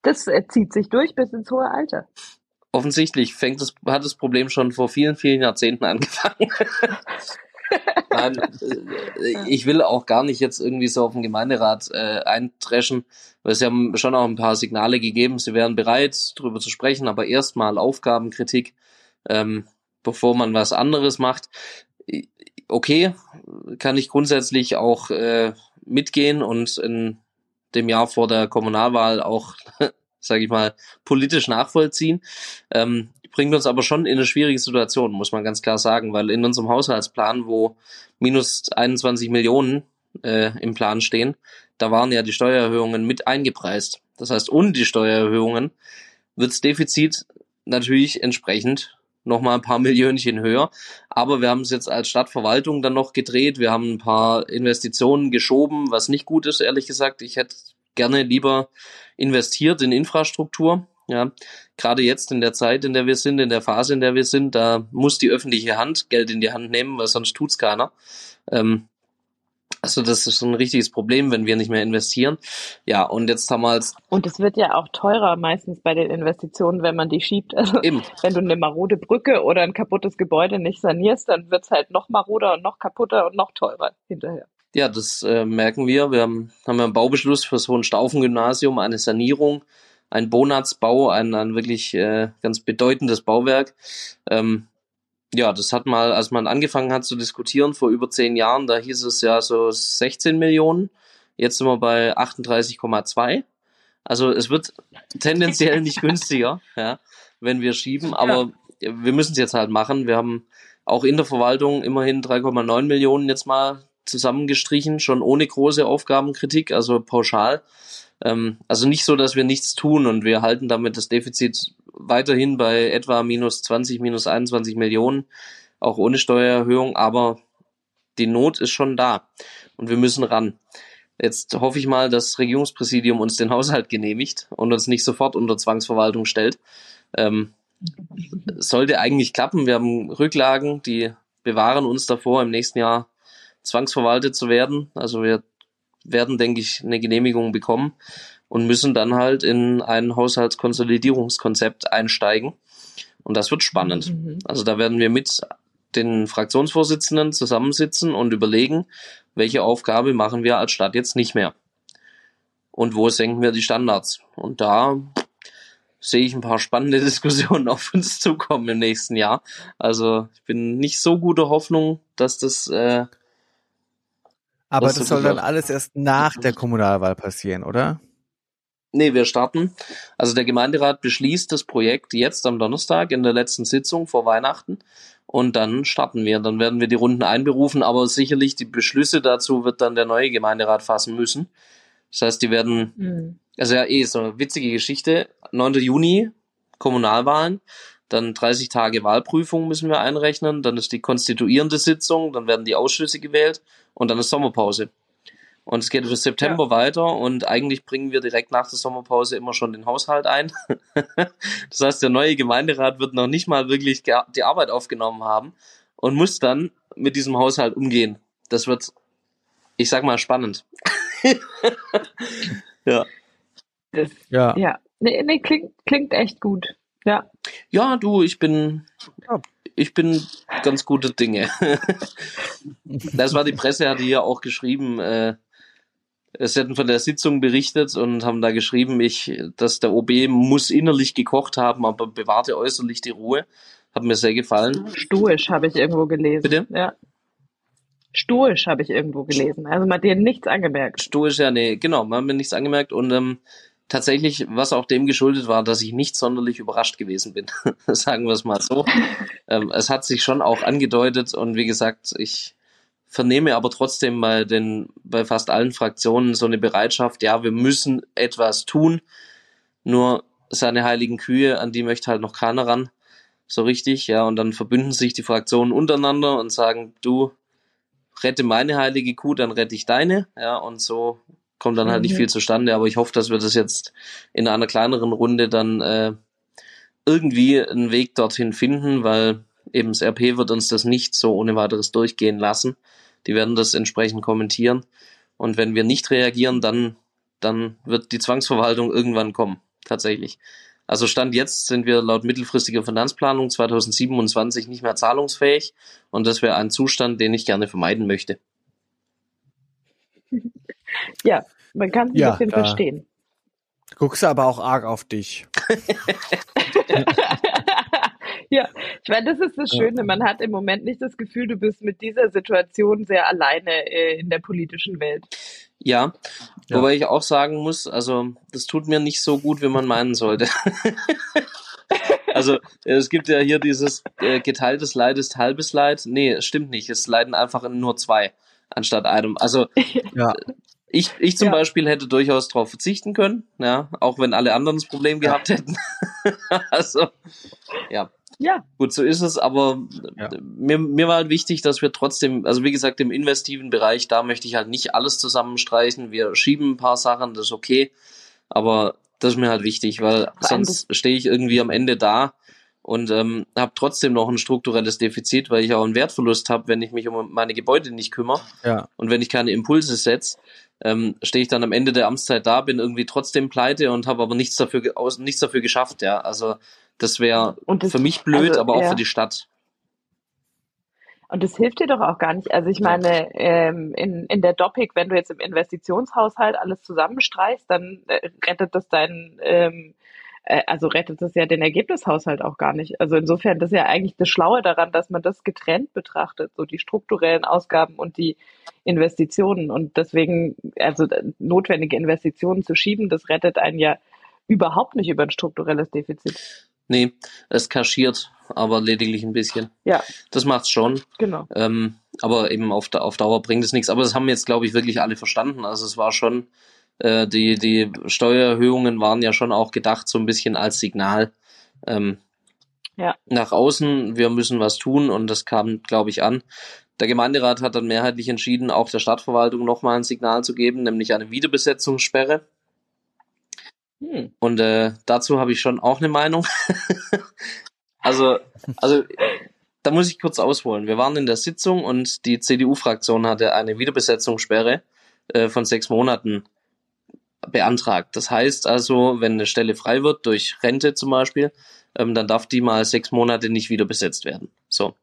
Das äh, zieht sich durch bis ins hohe Alter. Offensichtlich fängt das, hat das Problem schon vor vielen, vielen Jahrzehnten angefangen. Nein, äh, ich will auch gar nicht jetzt irgendwie so auf den Gemeinderat äh, eintreschen, weil sie haben schon auch ein paar Signale gegeben, sie wären bereit, darüber zu sprechen, aber erstmal Aufgabenkritik, ähm, bevor man was anderes macht. Okay, kann ich grundsätzlich auch äh, mitgehen und in dem Jahr vor der Kommunalwahl auch, sage ich mal, politisch nachvollziehen. Ähm, bringt uns aber schon in eine schwierige Situation, muss man ganz klar sagen, weil in unserem Haushaltsplan, wo minus 21 Millionen äh, im Plan stehen, da waren ja die Steuererhöhungen mit eingepreist. Das heißt, ohne die Steuererhöhungen wirds Defizit natürlich entsprechend nochmal ein paar Millionchen höher. Aber wir haben es jetzt als Stadtverwaltung dann noch gedreht. Wir haben ein paar Investitionen geschoben, was nicht gut ist, ehrlich gesagt. Ich hätte gerne lieber investiert in Infrastruktur. Ja, gerade jetzt in der Zeit, in der wir sind, in der Phase, in der wir sind, da muss die öffentliche Hand Geld in die Hand nehmen, weil sonst tut's keiner. Ähm, also das ist ein richtiges Problem, wenn wir nicht mehr investieren. Ja, und jetzt haben wir als Und es wird ja auch teurer meistens bei den Investitionen, wenn man die schiebt. Also Eben. wenn du eine marode Brücke oder ein kaputtes Gebäude nicht sanierst, dann wird's halt noch maroder und noch kaputter und noch teurer hinterher. Ja, das äh, merken wir. Wir haben, haben ja einen Baubeschluss für so ein Staufen-Gymnasium, eine Sanierung ein Bonatsbau, ein, ein wirklich äh, ganz bedeutendes Bauwerk. Ähm, ja, das hat mal, als man angefangen hat zu diskutieren vor über zehn Jahren, da hieß es ja so 16 Millionen. Jetzt sind wir bei 38,2. Also es wird tendenziell nicht günstiger, ja, wenn wir schieben, aber ja. wir müssen es jetzt halt machen. Wir haben auch in der Verwaltung immerhin 3,9 Millionen jetzt mal zusammengestrichen, schon ohne große Aufgabenkritik, also pauschal. Ähm, also nicht so, dass wir nichts tun und wir halten damit das Defizit weiterhin bei etwa minus 20, minus 21 Millionen, auch ohne Steuererhöhung, aber die Not ist schon da und wir müssen ran. Jetzt hoffe ich mal, dass das Regierungspräsidium uns den Haushalt genehmigt und uns nicht sofort unter Zwangsverwaltung stellt. Ähm, sollte eigentlich klappen. Wir haben Rücklagen, die bewahren uns davor, im nächsten Jahr zwangsverwaltet zu werden. Also wir werden, denke ich, eine Genehmigung bekommen und müssen dann halt in ein Haushaltskonsolidierungskonzept einsteigen. Und das wird spannend. Mhm. Also da werden wir mit den Fraktionsvorsitzenden zusammensitzen und überlegen, welche Aufgabe machen wir als Stadt jetzt nicht mehr. Und wo senken wir die Standards? Und da sehe ich ein paar spannende Diskussionen auf uns zukommen im nächsten Jahr. Also ich bin nicht so guter Hoffnung, dass das äh, aber das, das soll dann alles erst nach der Kommunalwahl passieren, oder? Nee, wir starten. Also der Gemeinderat beschließt das Projekt jetzt am Donnerstag in der letzten Sitzung vor Weihnachten und dann starten wir. Dann werden wir die Runden einberufen, aber sicherlich die Beschlüsse dazu wird dann der neue Gemeinderat fassen müssen. Das heißt, die werden, mhm. also ja, eh so eine witzige Geschichte. 9. Juni, Kommunalwahlen dann 30 Tage Wahlprüfung müssen wir einrechnen, dann ist die konstituierende Sitzung, dann werden die Ausschüsse gewählt und dann ist Sommerpause. Und es geht bis September ja. weiter und eigentlich bringen wir direkt nach der Sommerpause immer schon den Haushalt ein. das heißt, der neue Gemeinderat wird noch nicht mal wirklich die Arbeit aufgenommen haben und muss dann mit diesem Haushalt umgehen. Das wird, ich sag mal, spannend. ja. Das, ja. Ja. Nee, nee, klingt, klingt echt gut. Ja. Ja, du, ich bin, ich bin ganz gute Dinge. das war die Presse, hatte hier auch geschrieben, äh, es hätten von der Sitzung berichtet und haben da geschrieben, ich, dass der OB muss innerlich gekocht haben, aber bewahrte äußerlich die Ruhe. Hat mir sehr gefallen. Stoisch habe ich irgendwo gelesen. Bitte? Ja. Stoisch habe ich irgendwo gelesen. Also man hat dir nichts angemerkt. Stoisch, ja, nee, genau, man hat mir nichts angemerkt und ähm, tatsächlich, was auch dem geschuldet war, dass ich nicht sonderlich überrascht gewesen bin. Sagen wir es mal so. ähm, es hat sich schon auch angedeutet und wie gesagt, ich vernehme aber trotzdem bei den, bei fast allen Fraktionen so eine Bereitschaft, ja, wir müssen etwas tun. Nur seine heiligen Kühe, an die möchte halt noch keiner ran. So richtig, ja, und dann verbünden sich die Fraktionen untereinander und sagen, du, rette meine heilige Kuh, dann rette ich deine. Ja, und so kommt dann halt nicht viel zustande. Aber ich hoffe, dass wir das jetzt in einer kleineren Runde dann äh, irgendwie einen Weg dorthin finden, weil eben das RP wird uns das nicht so ohne weiteres durchgehen lassen. Die werden das entsprechend kommentieren. Und wenn wir nicht reagieren, dann, dann wird die Zwangsverwaltung irgendwann kommen. Tatsächlich. Also Stand jetzt sind wir laut mittelfristiger Finanzplanung 2027 nicht mehr zahlungsfähig. Und das wäre ein Zustand, den ich gerne vermeiden möchte. Ja, man kann es ein Ja, bisschen da- verstehen. Guckst du aber auch arg auf dich. ja, ich meine, das ist das Schöne. Man hat im Moment nicht das Gefühl, du bist mit dieser Situation sehr alleine äh, in der politischen Welt. Ja, Ja. wobei ich auch sagen muss, also das tut mir nicht so gut, wie man meinen sollte. also es gibt ja hier dieses äh, geteiltes Leid ist halbes Leid. Nee, es stimmt nicht. Es leiden einfach nur zwei anstatt einem. Also Ja. Ich, ich zum Ja. Beispiel hätte durchaus darauf verzichten können, ja, auch wenn alle anderen das Problem gehabt hätten. also ja, Ja, Gut, so ist es, aber Ja. mir, mir war halt wichtig, dass wir trotzdem, also wie gesagt, im investiven Bereich, da möchte ich halt nicht alles zusammenstreichen. Wir schieben ein paar Sachen, das ist okay, aber das ist mir halt wichtig, weil sonst stehe ich irgendwie am Ende da und ähm, habe trotzdem noch ein strukturelles Defizit, weil ich auch einen Wertverlust habe, wenn ich mich um meine Gebäude nicht kümmere Ja. und wenn ich keine Impulse setze. Ähm, stehe ich dann am Ende der Amtszeit da, bin irgendwie trotzdem pleite und habe aber nichts dafür, aus, nichts dafür geschafft, ja. Also das wäre für mich blöd, also, aber auch ja. für die Stadt. Und das hilft dir doch auch gar nicht. Also ich meine, ähm, in, in der Doppik, wenn du jetzt im Investitionshaushalt alles zusammenstreichst, dann äh, rettet das deinen, ähm, äh, also rettet das ja den Ergebnishaushalt auch gar nicht. Also insofern, das ist ja eigentlich das Schlaue daran, dass man das getrennt betrachtet, so die strukturellen Ausgaben und die Investitionen. Und deswegen, also äh, notwendige Investitionen zu schieben, das rettet einen ja überhaupt nicht über ein strukturelles Defizit. Nee, es kaschiert, aber lediglich ein bisschen. Ja, Das macht's schon. genau. Ähm, aber eben auf, auf Dauer bringt es nichts. Aber das haben jetzt, glaube ich, wirklich alle verstanden. Also es war schon, äh, die, die Steuererhöhungen waren ja schon auch gedacht, so ein bisschen als Signal. Ähm, Ja. Nach außen, wir müssen was tun und das kam, glaube ich, an. Der Gemeinderat hat dann mehrheitlich entschieden, auch der Stadtverwaltung nochmal ein Signal zu geben, nämlich eine Wiederbesetzungssperre. Hm. Und äh, dazu habe ich schon auch eine Meinung. also, also da muss ich kurz ausholen. Wir waren in der Sitzung und die CDU-Fraktion hatte eine Wiederbesetzungssperre äh, von sechs Monaten beantragt. Das heißt also, wenn eine Stelle frei wird, durch Rente zum Beispiel, ähm, dann darf die mal sechs Monate nicht wieder besetzt werden. So.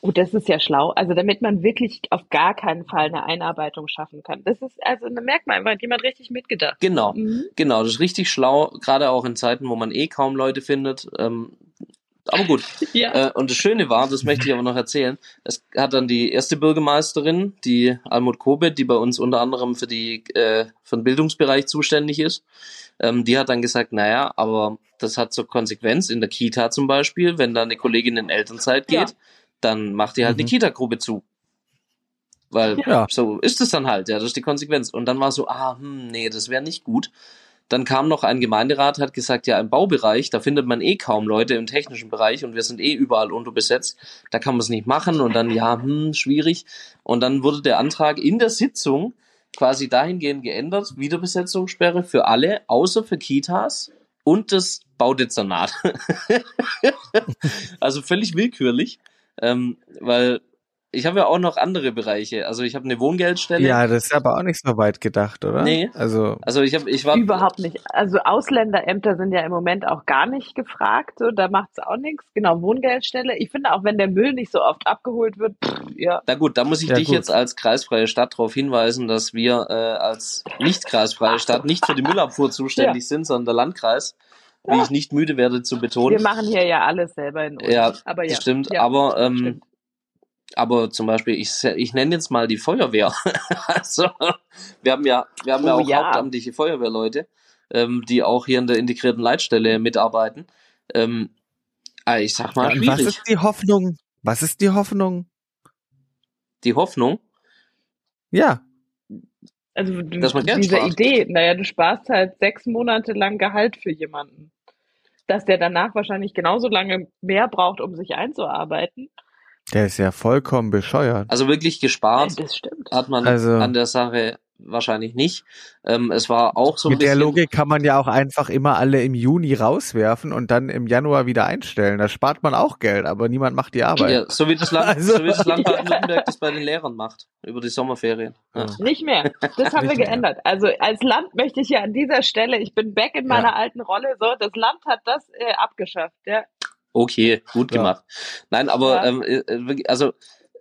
Oh, das ist ja schlau. Also damit man wirklich auf gar keinen Fall eine Einarbeitung schaffen kann. Das ist, also da merkt man einfach, jemand richtig mitgedacht. Genau. Mhm. Genau, das ist richtig schlau, gerade auch in Zeiten, wo man eh kaum Leute findet. Ähm, aber gut. Ja. Äh, und das Schöne war, das möchte ich aber noch erzählen, es hat dann die erste Bürgermeisterin, die Almut Kobe, die bei uns unter anderem für, die, äh, für den Bildungsbereich zuständig ist, ähm, die hat dann gesagt, naja, aber das hat zur Konsequenz in der Kita zum Beispiel, wenn da eine Kollegin in Elternzeit geht, Ja. dann macht die halt eine Mhm. Kita-Gruppe zu. Weil Ja. so ist es dann halt, ja, das ist die Konsequenz. Und dann war so, ah, hm, nee, das wäre nicht gut. Dann kam noch ein Gemeinderat, hat gesagt, ja, im Baubereich, da findet man eh kaum Leute im technischen Bereich und wir sind eh überall unterbesetzt. Da kann man es nicht machen und dann, ja, hm, schwierig. Und dann wurde der Antrag in der Sitzung quasi dahingehend geändert, Wiederbesetzungssperre für alle, außer für Kitas und das Baudezernat. also völlig willkürlich, ähm, weil ich habe ja auch noch andere Bereiche. Also ich habe eine Wohngeldstelle. Ja, das ist aber auch nicht so weit gedacht, oder? Nee. Also, Also ich habe, ich war Überhaupt nicht. Also Ausländerämter sind ja im Moment auch gar nicht gefragt. So, da macht's auch nichts. Genau, Wohngeldstelle. Ich finde auch, wenn der Müll nicht so oft abgeholt wird, pff, ja. Na gut, da muss ich Ja, dich gut. jetzt als kreisfreie Stadt darauf hinweisen, dass wir äh, als nicht kreisfreie Stadt nicht für die Müllabfuhr zuständig sind, sondern der Landkreis, wie Ja. ich nicht müde werde zu betonen. Wir machen hier ja alles selber in uns. Ja, aber ja. das stimmt. Ja, aber ähm, stimmt. Aber zum Beispiel, ich, ich nenne jetzt mal die Feuerwehr. also wir haben ja, wir haben ja Oh, auch ja. hauptamtliche Feuerwehrleute, ähm, die auch hier in der integrierten Leitstelle mitarbeiten. Ähm, ah, ich sag mal ja, und was schwierig. ist die Hoffnung? Was ist die Hoffnung? Die Hoffnung, Ja, Also dass man Geld diese spart. Idee, naja, du sparst halt sechs Monate lang Gehalt für jemanden. Dass der danach wahrscheinlich genauso lange mehr braucht, um sich einzuarbeiten. Der ist ja vollkommen bescheuert. Also wirklich gespart das stimmt. hat man Also- an der Sache wahrscheinlich nicht. Ähm, es war auch so ein Mit der bisschen, Logik kann man ja auch einfach immer alle im Juni rauswerfen und dann im Januar wieder einstellen. Da spart man auch Geld, aber niemand macht die Arbeit. ja, so wie das Land, Also- so wie das Land Baden-Württemberg das bei den Lehrern macht über die Sommerferien. Ja. Nicht mehr. Das haben wir Nicht mehr. geändert. Also als Land möchte ich ja an dieser Stelle, ich bin back in meiner alten Rolle, so, das Land hat das äh, abgeschafft. Ja. Okay, gut Ja. gemacht. Nein, aber Ja. ähm, äh, wirklich, also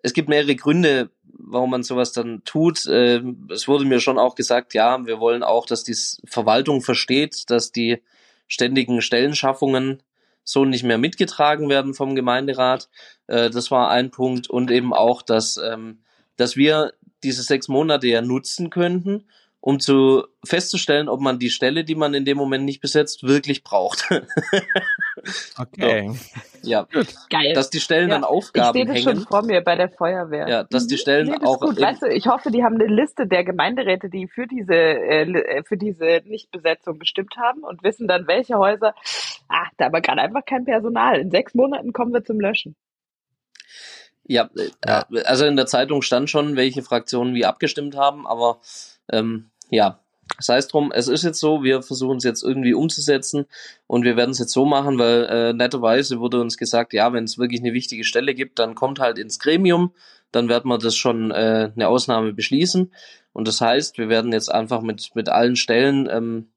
es gibt mehrere Gründe, warum man sowas dann tut. Ähm, es wurde mir schon auch gesagt, ja, wir wollen auch, dass die Verwaltung versteht, dass die ständigen Stellenschaffungen so nicht mehr mitgetragen werden vom Gemeinderat. Äh, das war ein Punkt und eben auch, dass ähm, dass wir diese sechs Monate ja nutzen könnten, um zu festzustellen, ob man die Stelle, die man in dem Moment nicht besetzt, wirklich braucht. Okay. ja, Geil. dass die Stellen Ja, an ich Aufgaben sehe das schon hängen. vor mir bei der Feuerwehr. Ja, dass die Mhm. Stellen nee, das auch gut. Weißt du, ich hoffe, die haben eine Liste der Gemeinderäte, die für diese äh, äh, für diese Nichtbesetzung gestimmt haben und wissen dann, welche Häuser. Ah, da aber gerade einfach kein Personal. In sechs Monaten kommen wir zum Löschen. Ja, Ja. äh, also in der Zeitung stand schon, welche Fraktionen wie abgestimmt haben, aber ähm, ja, sei es drum, es ist jetzt so, wir versuchen es jetzt irgendwie umzusetzen und wir werden es jetzt so machen, weil äh, netterweise wurde uns gesagt, ja, wenn es wirklich eine wichtige Stelle gibt, dann kommt halt ins Gremium, dann werden wir das schon äh, eine Ausnahme beschließen. Und das heißt, wir werden jetzt einfach mit, mit allen Stellen, ähm,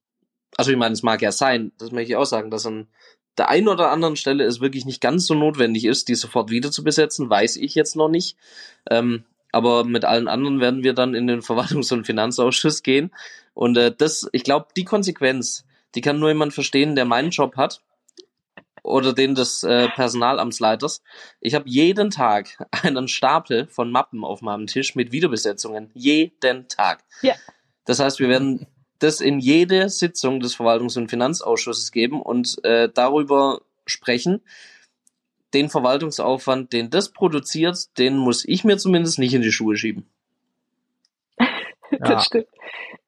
also ich meine, es mag ja sein, das möchte ich auch sagen, dass an der einen oder anderen Stelle es wirklich nicht ganz so notwendig ist, die sofort wieder zu besetzen, weiß ich jetzt noch nicht. Ähm, aber mit allen anderen werden wir dann in den Verwaltungs- und Finanzausschuss gehen. Und äh, das, ich glaube, die Konsequenz, die kann nur jemand verstehen, der meinen Job hat oder den des äh, Personalamtsleiters. Ich habe jeden Tag einen Stapel von Mappen auf meinem Tisch mit Wiederbesetzungen. Jeden Tag. Ja. Das heißt, wir werden das in jede Sitzung des Verwaltungs- und Finanzausschusses geben und äh, darüber sprechen. Den Verwaltungsaufwand, den das produziert, den muss ich mir zumindest nicht in die Schuhe schieben. Ja. Das stimmt.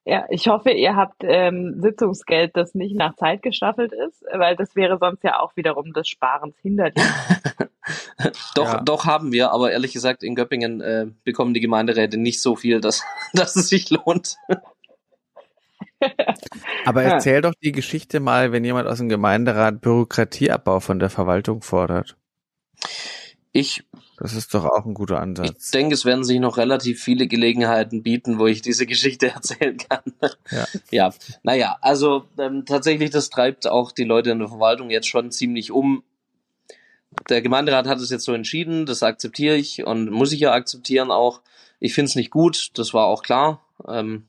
Ja, ich hoffe, ihr habt ähm, Sitzungsgeld, das nicht nach Zeit gestaffelt ist, weil das wäre sonst ja auch wiederum des Sparens hinderlich. Doch, Ja. doch haben wir, aber ehrlich gesagt, in Göppingen äh, bekommen die Gemeinderäte nicht so viel, dass, dass es sich lohnt. Aber Ja. erzähl doch die Geschichte mal, wenn jemand aus dem Gemeinderat Bürokratieabbau von der Verwaltung fordert. Ich, Das ist doch auch ein guter ich Ansatz. denke, es werden sich noch relativ viele Gelegenheiten bieten, wo ich diese Geschichte erzählen kann. Ja. ja. Naja, also ähm, tatsächlich, das treibt auch die Leute in der Verwaltung jetzt schon ziemlich um. Der Gemeinderat hat es jetzt so entschieden, das akzeptiere ich und muss ich ja akzeptieren auch. Ich finde es nicht gut, das war auch klar. Ähm,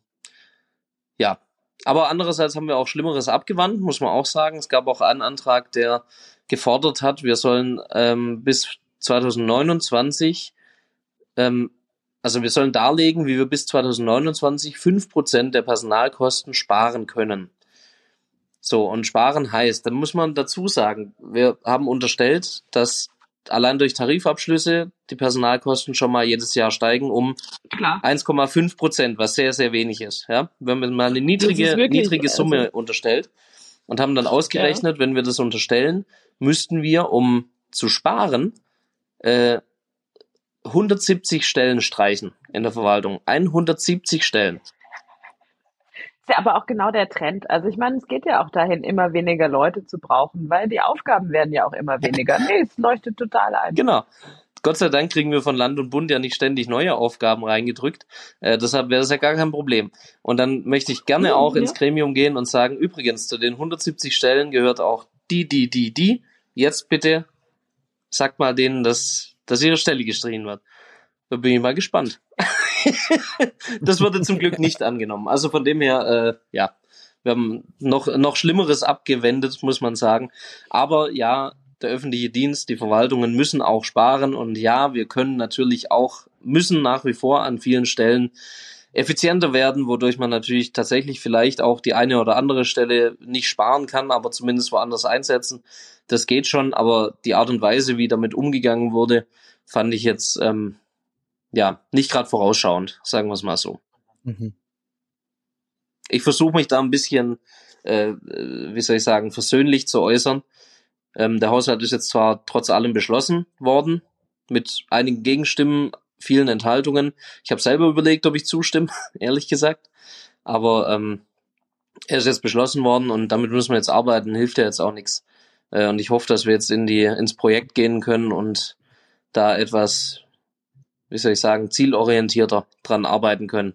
ja, aber andererseits haben wir auch Schlimmeres abgewandt, muss man auch sagen. Es gab auch einen Antrag, der gefordert hat, wir sollen ähm, bis 2029, ähm, also wir sollen darlegen, wie wir bis 2029 fünf Prozent der Personalkosten sparen können. So, und sparen heißt, da muss man dazu sagen, wir haben unterstellt, dass allein durch Tarifabschlüsse die Personalkosten schon mal jedes Jahr steigen um Klar. 1,5 Prozent, was sehr, sehr wenig ist. Ja? Wenn man mal eine niedrige, niedrige Summe also- unterstellt und haben dann ausgerechnet, wenn wir das unterstellen, müssten wir, um zu sparen, äh, 170 Stellen streichen in der Verwaltung. 170 Stellen. Ist ja aber auch genau der Trend. Also ich meine, es geht ja auch dahin, immer weniger Leute zu brauchen, weil die Aufgaben werden ja auch immer weniger. Nee, es leuchtet total ein. Genau. Gott sei Dank kriegen wir von Land und Bund ja nicht ständig neue Aufgaben reingedrückt. Äh, deshalb wäre das ja gar kein Problem. Und dann möchte ich gerne Ja, auch ja. ins Gremium gehen und sagen, übrigens, zu den 170 Stellen gehört auch die, die, die, die. Jetzt bitte sagt mal denen, dass, dass ihre Stelle gestrichen wird. Da bin ich mal gespannt. das wurde zum Glück nicht angenommen. Also von dem her, äh, ja, wir haben noch, noch Schlimmeres abgewendet, muss man sagen. Aber ja, der öffentliche Dienst, die Verwaltungen müssen auch sparen und ja, wir können natürlich auch, müssen nach wie vor an vielen Stellen effizienter werden, wodurch man natürlich tatsächlich vielleicht auch die eine oder andere Stelle nicht sparen kann, aber zumindest woanders einsetzen. Das geht schon, aber die Art und Weise, wie damit umgegangen wurde, fand ich jetzt ähm, ja nicht gerade vorausschauend, sagen wir es mal so. Mhm. Ich versuche mich da ein bisschen, äh, äh, wie soll ich sagen, versöhnlich zu äußern. Ähm, der Haushalt ist jetzt zwar trotz allem beschlossen worden, mit einigen Gegenstimmen, vielen Enthaltungen. Ich habe selber überlegt, ob ich zustimme, ehrlich gesagt. Aber ähm, er ist jetzt beschlossen worden und damit müssen wir jetzt arbeiten, hilft ja jetzt auch nichts. Äh, und ich hoffe, dass wir jetzt in die, ins Projekt gehen können und da etwas, wie soll ich sagen, zielorientierter dran arbeiten können.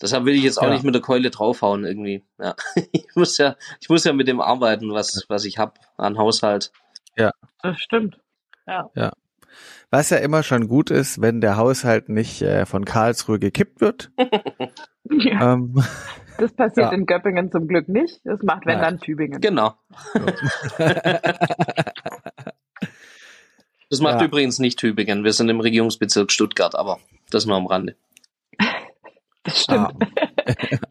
Deshalb will ich jetzt auch ja. nicht mit der Keule draufhauen irgendwie. Ja. Ich muss ja, ich muss ja mit dem arbeiten, was, was ich hab an Haushalt. Ja. Das stimmt. Ja. Ja. Was ja immer schon gut ist, wenn der Haushalt nicht äh, von Karlsruhe gekippt wird. ja. ähm, das passiert ja. in Göppingen zum Glück nicht. Das macht, wenn Nein. dann Tübingen. Genau. das macht ja. übrigens nicht Tübingen. Wir sind im Regierungsbezirk Stuttgart, aber das nur am Rande. Das stimmt. Ah.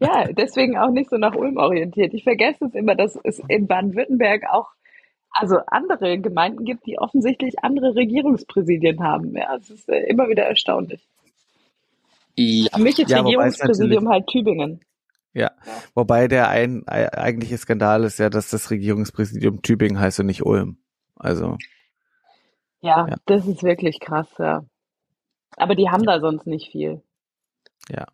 ja, deswegen auch nicht so nach Ulm orientiert. Ich vergesse es immer, dass es in Baden-Württemberg auch also andere Gemeinden gibt, die offensichtlich andere Regierungspräsidien haben. Ja, es ist äh, immer wieder erstaunlich. Ja. Für mich ist ja, Regierungspräsidium halt Tübingen. Ja. ja. Wobei der ein, eigentliche Skandal ist ja, dass das Regierungspräsidium Tübingen heißt und nicht Ulm. Also. Ja, ja. das ist wirklich krass, ja. Aber die haben da sonst nicht viel. Ja.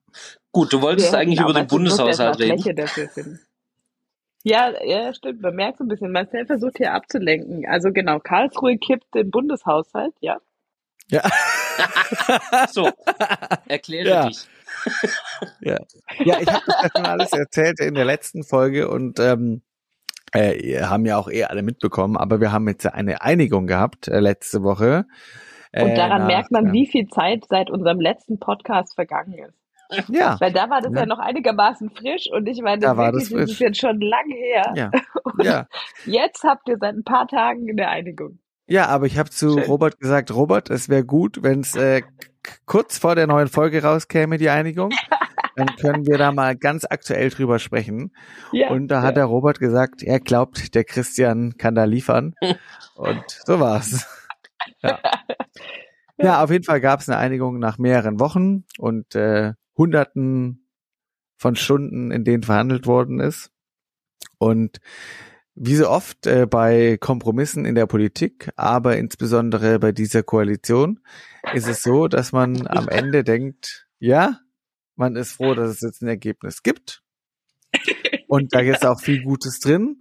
Gut, du wolltest Wir eigentlich über den Bundeshaushalt reden. Ja, ja, stimmt. Man merkt so ein bisschen, Marcel versucht hier abzulenken. Also genau, Karlsruhe kippt den Bundeshaushalt, ja? Ja. so, erkläre ja. dich. ja. ja, ich habe das schon alles erzählt in der letzten Folge und ähm, äh, haben ja auch eh alle mitbekommen, aber wir haben jetzt eine Einigung gehabt äh, letzte Woche. Und äh, daran nach, merkt man, wie viel Zeit seit unserem letzten Podcast vergangen ist. Ja. Weil da war das ja, ja noch einigermaßen frisch und ich meine, da war das, das ist jetzt schon lange her. Ja. ja. Jetzt habt ihr seit ein paar Tagen eine Einigung. Ja, aber ich habe zu Schön. Robert gesagt, Robert, es wäre gut, wenn es äh, kurz vor der neuen Folge rauskäme, die Einigung. Dann können wir da mal ganz aktuell drüber sprechen. Ja, und da hat der Robert gesagt, er glaubt, der Christian kann da liefern. und so war's. Ja. ja, auf jeden Fall gab es eine Einigung nach mehreren Wochen und äh, Hunderten von Stunden, in denen verhandelt worden ist. Und wie so oft äh, bei Kompromissen in der Politik, aber insbesondere bei dieser Koalition, ist es so, dass man am Ende denkt, ja, man ist froh, dass es jetzt ein Ergebnis gibt. Und da ist auch viel Gutes drin,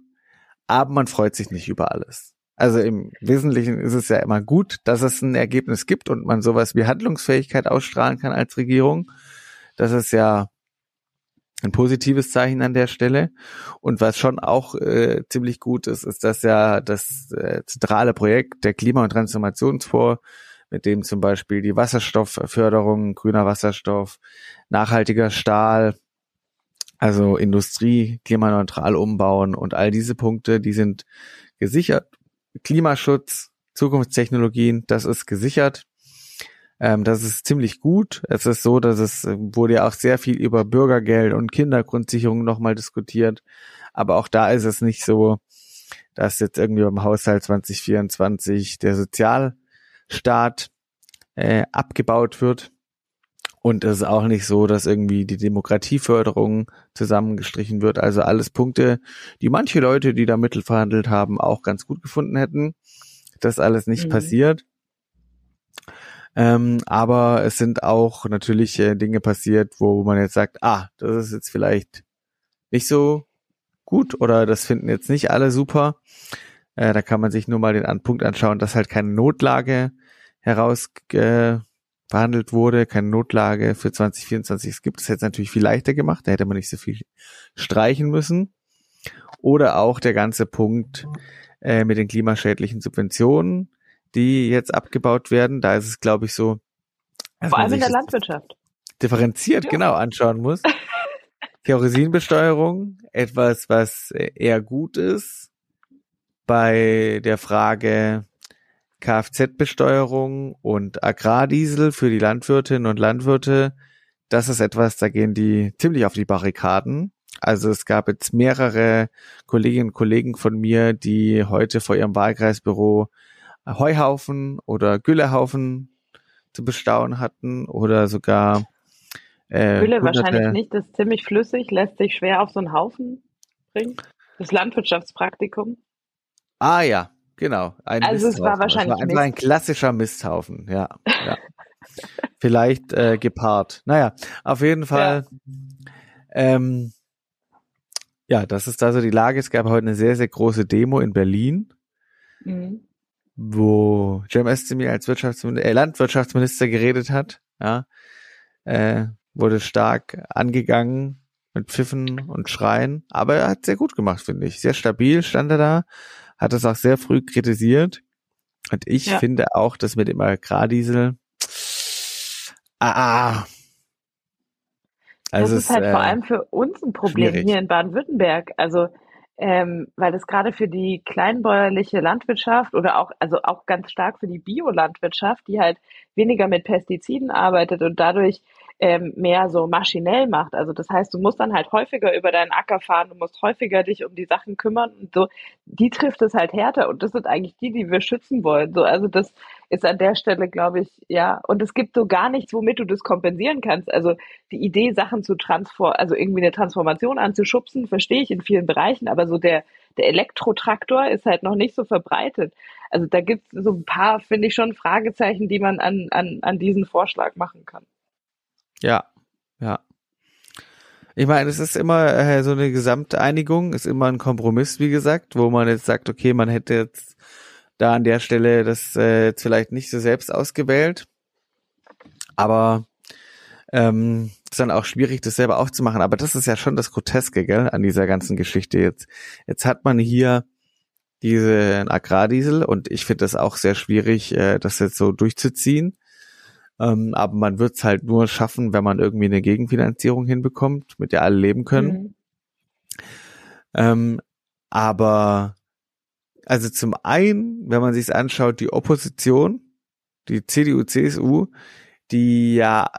aber man freut sich nicht über alles. Also im Wesentlichen ist es ja immer gut, dass es ein Ergebnis gibt und man sowas wie Handlungsfähigkeit ausstrahlen kann als Regierung. Das ist ja ein positives Zeichen an der Stelle. Und was schon auch äh, ziemlich gut ist, ist, dass ja das äh, zentrale Projekt der Klima- und Transformationsfonds, mit dem zum Beispiel die Wasserstoffförderung, grüner Wasserstoff, nachhaltiger Stahl, also Industrie klimaneutral umbauen und all diese Punkte, die sind gesichert. Klimaschutz, Zukunftstechnologien, das ist gesichert. Ähm, das ist ziemlich gut. Es ist so, dass es äh, wurde ja auch sehr viel über Bürgergeld und Kindergrundsicherung nochmal diskutiert. Aber auch da ist es nicht so, dass jetzt irgendwie im Haushalt 2024 der Sozialstaat äh, abgebaut wird. Und es ist auch nicht so, dass irgendwie die Demokratieförderung zusammengestrichen wird. Also alles Punkte, die manche Leute, die da Mittel verhandelt haben, auch ganz gut gefunden hätten. Das alles nicht mhm. passiert. Ähm, aber es sind auch natürlich äh, Dinge passiert, wo man jetzt sagt, ah, das ist jetzt vielleicht nicht so gut oder das finden jetzt nicht alle super. Äh, da kann man sich nur mal den Punkt anschauen, dass halt keine Notlage heraus äh, verhandelt wurde, keine Notlage für 2024 es gibt. Das hätte es natürlich viel leichter gemacht, da hätte man nicht so viel streichen müssen. Oder auch der ganze Punkt äh, mit den klimaschädlichen Subventionen die jetzt abgebaut werden. Da ist es, glaube ich, so. Vor allem in der Landwirtschaft. Differenziert, ja. genau, anschauen muss. Kerosinbesteuerung, etwas, was eher gut ist. Bei der Frage Kfz-Besteuerung und Agrardiesel für die Landwirtinnen und Landwirte, das ist etwas, da gehen die ziemlich auf die Barrikaden. Also es gab jetzt mehrere Kolleginnen und Kollegen von mir, die heute vor ihrem Wahlkreisbüro Heuhaufen oder Güllehaufen zu bestauen hatten oder sogar äh, Gülle wahrscheinlich nicht, das ist ziemlich flüssig, lässt sich schwer auf so einen Haufen bringen. Das Landwirtschaftspraktikum. Ah ja, Genau, ein Also es Misthaufen. war wahrscheinlich es war ein klassischer Misthaufen, ja. ja. Vielleicht äh, gepaart. Naja, auf jeden Fall. Ähm, ja, das ist also die Lage. Es gab heute eine sehr, sehr große Demo in Berlin, Mhm. wo Cem Özdemir als Wirtschaftsminister, äh, Landwirtschaftsminister geredet hat. Ja, äh, wurde stark angegangen mit Pfiffen und Schreien, aber er hat sehr gut gemacht, finde ich. Sehr stabil stand er da, hat es auch sehr früh kritisiert. Und ich Ja. finde auch, dass mit dem Agrardiesel, ah, ah. Also das ist halt äh, vor allem für uns ein Problem schwierig. hier in Baden-Württemberg. Also, ähm, weil das gerade für die kleinbäuerliche Landwirtschaft oder auch, also auch ganz stark für die Biolandwirtschaft, die halt weniger mit Pestiziden arbeitet und dadurch ähm, mehr so maschinell macht. Also das heißt, du musst dann halt häufiger über deinen Acker fahren, du musst häufiger dich um die Sachen kümmern und so. Die trifft es halt härter und das sind eigentlich die, die wir schützen wollen. So, also das ist an der Stelle, glaube ich, ja. Und es gibt so gar nichts, womit du das kompensieren kannst. Also die Idee, Sachen zu transform, also irgendwie eine Transformation anzuschubsen, verstehe ich in vielen Bereichen, aber so der, der Elektrotraktor ist halt noch nicht so verbreitet. Also da gibt es so ein paar, finde ich schon, Fragezeichen, die man an, an, an diesen Vorschlag machen kann. Ja, ja. Ich meine, es ist immer äh, so eine Gesamteinigung, ist immer ein Kompromiss, wie gesagt, wo man jetzt sagt, okay, man hätte jetzt da an der Stelle das äh, jetzt vielleicht nicht so selbst ausgewählt, aber ähm, ist dann auch schwierig, das selber aufzumachen. Aber das ist ja schon das Groteske, gell, an dieser ganzen Geschichte jetzt. Jetzt hat man hier diesen Agrardiesel und ich finde das auch sehr schwierig, äh, das jetzt so durchzuziehen. Ähm, aber man wird es halt nur schaffen, wenn man irgendwie eine Gegenfinanzierung hinbekommt, mit der alle leben können. Mhm. Ähm, aber also zum einen, wenn man sich anschaut, die Opposition, die CDU, CSU, die ja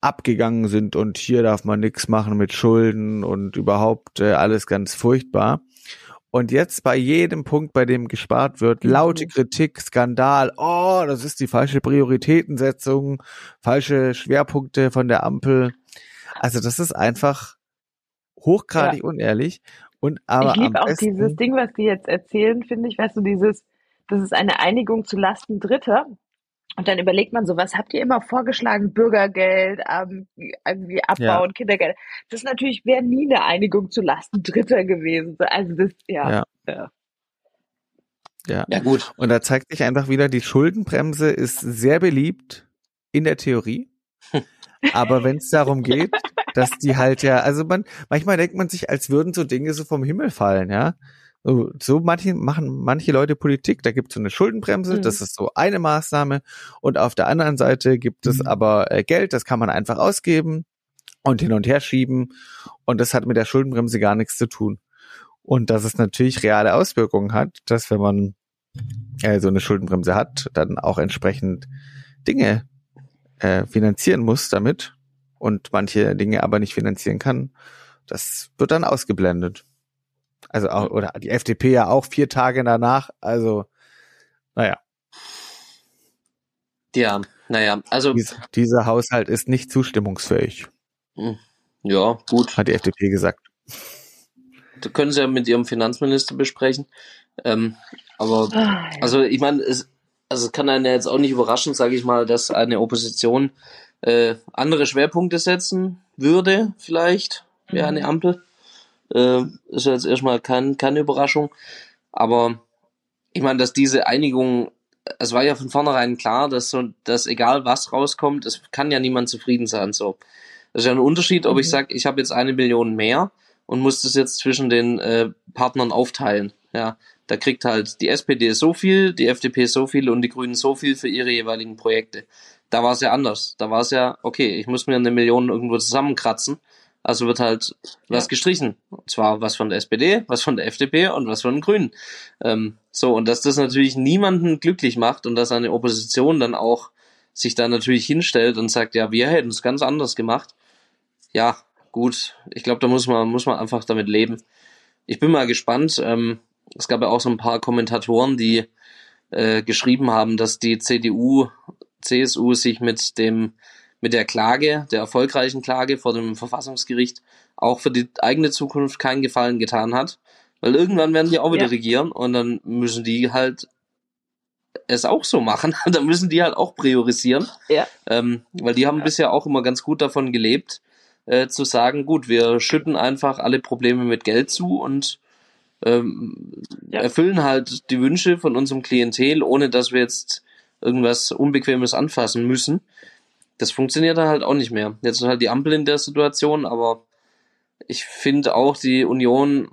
abgegangen sind und hier darf man nichts machen mit Schulden und überhaupt äh, alles ganz furchtbar. Und jetzt bei jedem Punkt, bei dem gespart wird, Mhm. laute Kritik, Skandal, oh, das ist die falsche Prioritätensetzung, falsche Schwerpunkte von der Ampel. Also das ist einfach hochgradig unehrlich. Und aber ich liebe auch besten, dieses Ding, was die jetzt erzählen, finde ich, weißt du, dieses, das ist eine Einigung zu Lasten Dritter. Und dann überlegt man so, was habt ihr immer vorgeschlagen? Bürgergeld, ähm, irgendwie abbauen, Kindergeld. Das natürlich wäre nie eine Einigung zu Lasten Dritter gewesen. Also das, ja. Ja. ja. ja. Ja, gut. Und da zeigt sich einfach wieder, die Schuldenbremse ist sehr beliebt in der Theorie. Aber wenn es darum geht, dass die halt ja, also man, manchmal denkt man sich, als würden so Dinge so vom Himmel fallen, ja. So, so manche, machen manche Leute Politik, da gibt es so eine Schuldenbremse, Mhm. das ist so eine Maßnahme. Und auf der anderen Seite gibt es aber äh, Geld, das kann man einfach ausgeben und hin und her schieben. Und das hat mit der Schuldenbremse gar nichts zu tun. Und dass es natürlich reale Auswirkungen hat, dass wenn man äh, so eine Schuldenbremse hat, dann auch entsprechend Dinge äh, finanzieren muss damit und manche Dinge aber nicht finanzieren kann, das wird dann ausgeblendet. Also auch, oder die FDP ja auch vier Tage danach, also naja, Ja, naja, also, dies, dieser Haushalt ist nicht zustimmungsfähig, ja, gut. hat die FDP gesagt. Das können Sie ja mit Ihrem Finanzminister besprechen. Ähm, aber, also ich meine, es, also es kann einen ja jetzt auch nicht überraschen, sage ich mal, dass eine Opposition äh, andere Schwerpunkte setzen würde, vielleicht, wie eine. Ampel. Äh, ist ja jetzt erstmal kein, keine Überraschung. Aber ich meine, dass diese Einigung, es war ja von vornherein klar, dass so, dass egal was rauskommt, es kann ja niemand zufrieden sein. So. Das ist ja ein Unterschied, ob ich Mhm. sage, ich habe jetzt eine Million mehr und muss das jetzt zwischen den äh, Partnern aufteilen. Ja, da kriegt halt die SPD so viel, die FDP so viel und die Grünen so viel für ihre jeweiligen Projekte. Da war es ja anders. Da war es ja, okay, ich muss mir eine Million irgendwo zusammenkratzen. Also wird halt was Ja. gestrichen. Und zwar was von der SPD, was von der FDP und was von den Grünen. Ähm, so, und dass das natürlich niemanden glücklich macht und dass eine Opposition dann auch sich da natürlich hinstellt und sagt, ja, wir hätten es ganz anders gemacht. Ja, gut. Ich glaube, da muss man, muss man einfach damit leben. Ich bin mal gespannt. Ähm, es gab ja auch so ein paar Kommentatoren, die äh, geschrieben haben, dass die CDU, CSU sich mit dem, mit der Klage, der erfolgreichen Klage vor dem Verfassungsgericht auch für die eigene Zukunft keinen Gefallen getan hat. Weil irgendwann werden die auch wieder Ja. regieren und dann müssen die halt es auch so machen. dann müssen die halt auch priorisieren. Ja. Ähm, weil die haben bisher auch immer ganz gut davon gelebt, äh, zu sagen, gut, wir schütten einfach alle Probleme mit Geld zu und ähm, Ja. erfüllen halt die Wünsche von unserem Klientel, ohne dass wir jetzt irgendwas Unbequemes anfassen müssen. Das funktioniert dann halt auch nicht mehr. Jetzt ist halt die Ampel in der Situation, aber ich finde auch, die Union